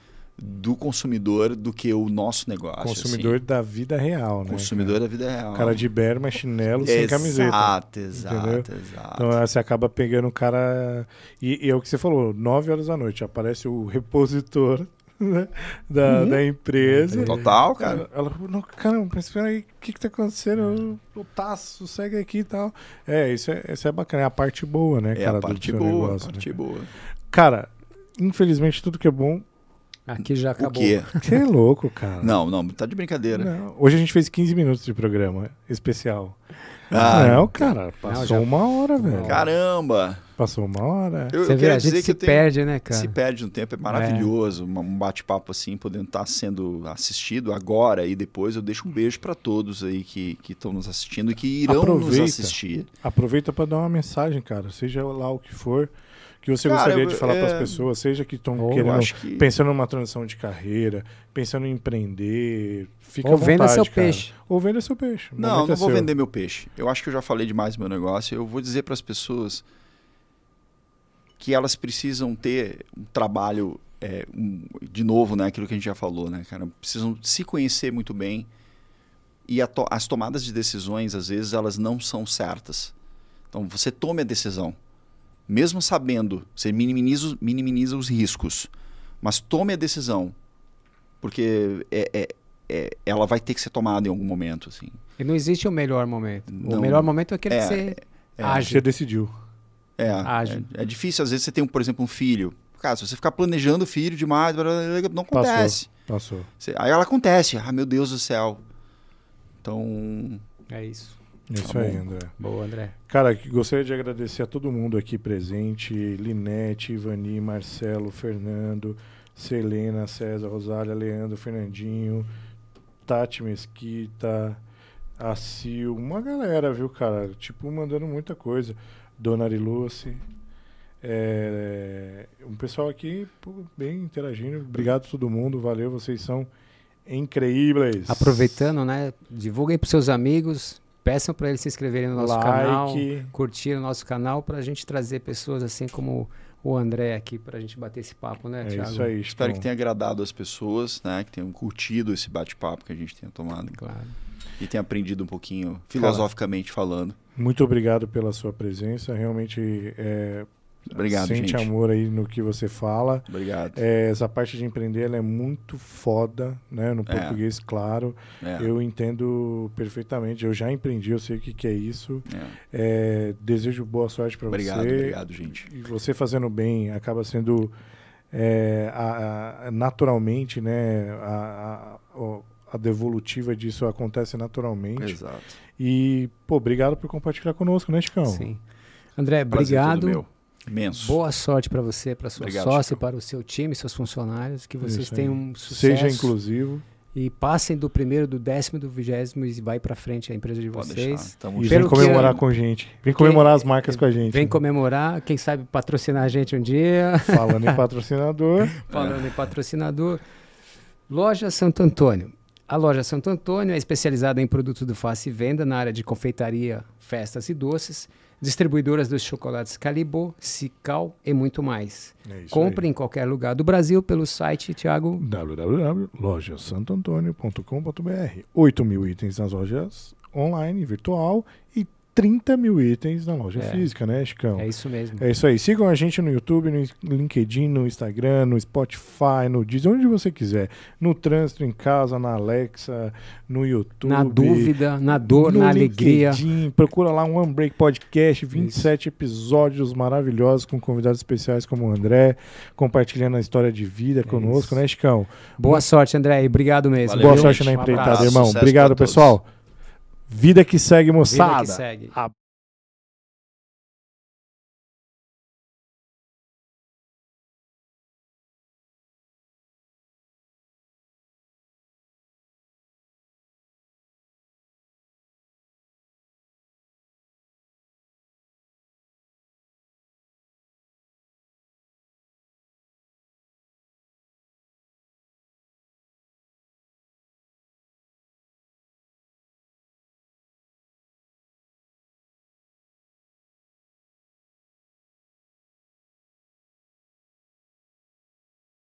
do consumidor do que o nosso negócio. Consumidor assim. da vida real, né? Consumidor cara? da vida real. Cara de berma, chinelo, sem camiseta. Exato, exato, exato. Então você acaba pegando o cara. E, e, é o que você falou, 9 horas da noite, aparece o repositor né? da, uhum. da empresa. Total, cara. Ela falou, caramba, mas espera aí, o que que tá acontecendo? O taço, segue aqui e tal. É, isso é, isso é bacana, é a parte boa, né, é cara? a parte boa, negócio, a parte né? boa. Cara, infelizmente tudo que é bom Aqui já acabou. O quê? Você é louco, cara. Não, não, tá de brincadeira. Não. Hoje a gente fez 15 minutos de programa especial. Ah, não, cara, passou não, já... uma hora, velho. Caramba! Passou uma hora. Eu, Você eu vê, a gente se perde, né, cara? Se perde no tempo, é maravilhoso. É. Um bate-papo assim, podendo estar sendo assistido agora e depois. Eu deixo um beijo para todos aí que estão nos assistindo e que irão aproveita, nos assistir. Aproveita para dar uma mensagem, cara. Seja lá o que for que você Cara, gostaria de falar é... para as pessoas, seja que estão querendo, que... pensando numa transição de carreira, pensando em empreender, fica Ou venda seu cara. peixe. Ou venda seu peixe. O não, não é vou seu. vender meu peixe. Eu acho que eu já falei demais do meu negócio. Eu vou dizer para as pessoas que elas precisam ter um trabalho, é, um, de novo, né, aquilo que a gente já falou, né, cara? Precisam se conhecer muito bem e to as tomadas de decisões, às vezes, elas não são certas. Então, você tome a decisão mesmo sabendo, você minimiza, minimiza os riscos, mas tome a decisão, porque é, é, é, ela vai ter que ser tomada em algum momento. Assim. E não existe o melhor momento. Não, o melhor momento é aquele é, que você é, age. Você decidiu. É, age. É, é, difícil, às vezes você tem, por exemplo, um filho. Cara, se você ficar planejando o filho demais, não acontece. Passou. passou. Você, aí ela acontece. Ah, meu Deus do céu. Então. É isso. Isso tá aí, André. Boa, André. Cara, gostaria de agradecer a todo mundo aqui presente: Linete, Ivani, Marcelo, Fernando, Selena, César, Rosália, Leandro, Fernandinho, Tati Mesquita, a Sil, uma galera, viu, cara? Tipo, mandando muita coisa. Dona Ariluce. É, um pessoal aqui pô, bem interagindo. Obrigado a todo mundo, valeu, vocês são incríveis. Aproveitando, né? Divulguem para seus amigos, peçam para eles se inscreverem no nosso like. canal, curtir o nosso canal para a gente trazer pessoas assim como o André aqui para a gente bater esse papo, né, é Thiago? Isso aí, Espero que tenha agradado as pessoas, né? Que tenham curtido esse bate-papo que a gente tenha tomado. Claro. E tenha aprendido um pouquinho, filosoficamente Cara, falando. Muito obrigado pela sua presença. Realmente é, Obrigado, Sente gente. amor aí no que você fala. Obrigado. É, essa parte de empreender ela é muito foda, né? No é. português, claro. É. Eu entendo perfeitamente. Eu já empreendi, eu sei o que, que é isso. É. é desejo boa sorte para você. Obrigado, obrigado, gente. E você fazendo bem acaba sendo é, a, a, naturalmente, né? A, a, devolutiva disso acontece naturalmente. Exato. E, pô, obrigado por compartilhar conosco, né, Chicão? Sim. André, Prazer obrigado. Imenso. Boa sorte para você, para sua Obrigado, sócia, Chico. para o seu time, seus funcionários, que vocês tenham um sucesso. Seja inclusivo. E passem do primeiro, do décimo, do vigésimo e vai para frente a empresa de Pode vocês. E vem comemorar com a gente. Vem comemorar as marcas com a gente. Vem comemorar, quem sabe patrocinar a gente um dia. Falando em patrocinador. Falando é. em patrocinador. Loja Santo Antônio. A loja Santo Antônio é especializada em produtos do face e venda na área de confeitaria, festas e doces distribuidoras dos chocolates Calibô, Cical e muito mais. É Compre aí. em qualquer lugar do Brasil pelo site, Thiago. www.lojasantoantonio.com.br 8 mil itens nas lojas online, virtual e 30 mil itens na loja é. física, né, Chicão? É isso mesmo. É isso aí. Sigam a gente no YouTube, no LinkedIn, no Instagram, no Spotify, no Disney, onde você quiser. No trânsito, em casa, na Alexa, no YouTube. Na dúvida, na dor, na LinkedIn. alegria. Procura lá um One Break Podcast, 27 isso. episódios maravilhosos com convidados especiais como o André, compartilhando a história de vida é conosco, isso. né, Chicão? Boa sorte, André, e obrigado mesmo. Valeu, Boa sorte gente. na empreitada, um irmão. Obrigado, pessoal. Vida que segue, moçada. Vida que segue. A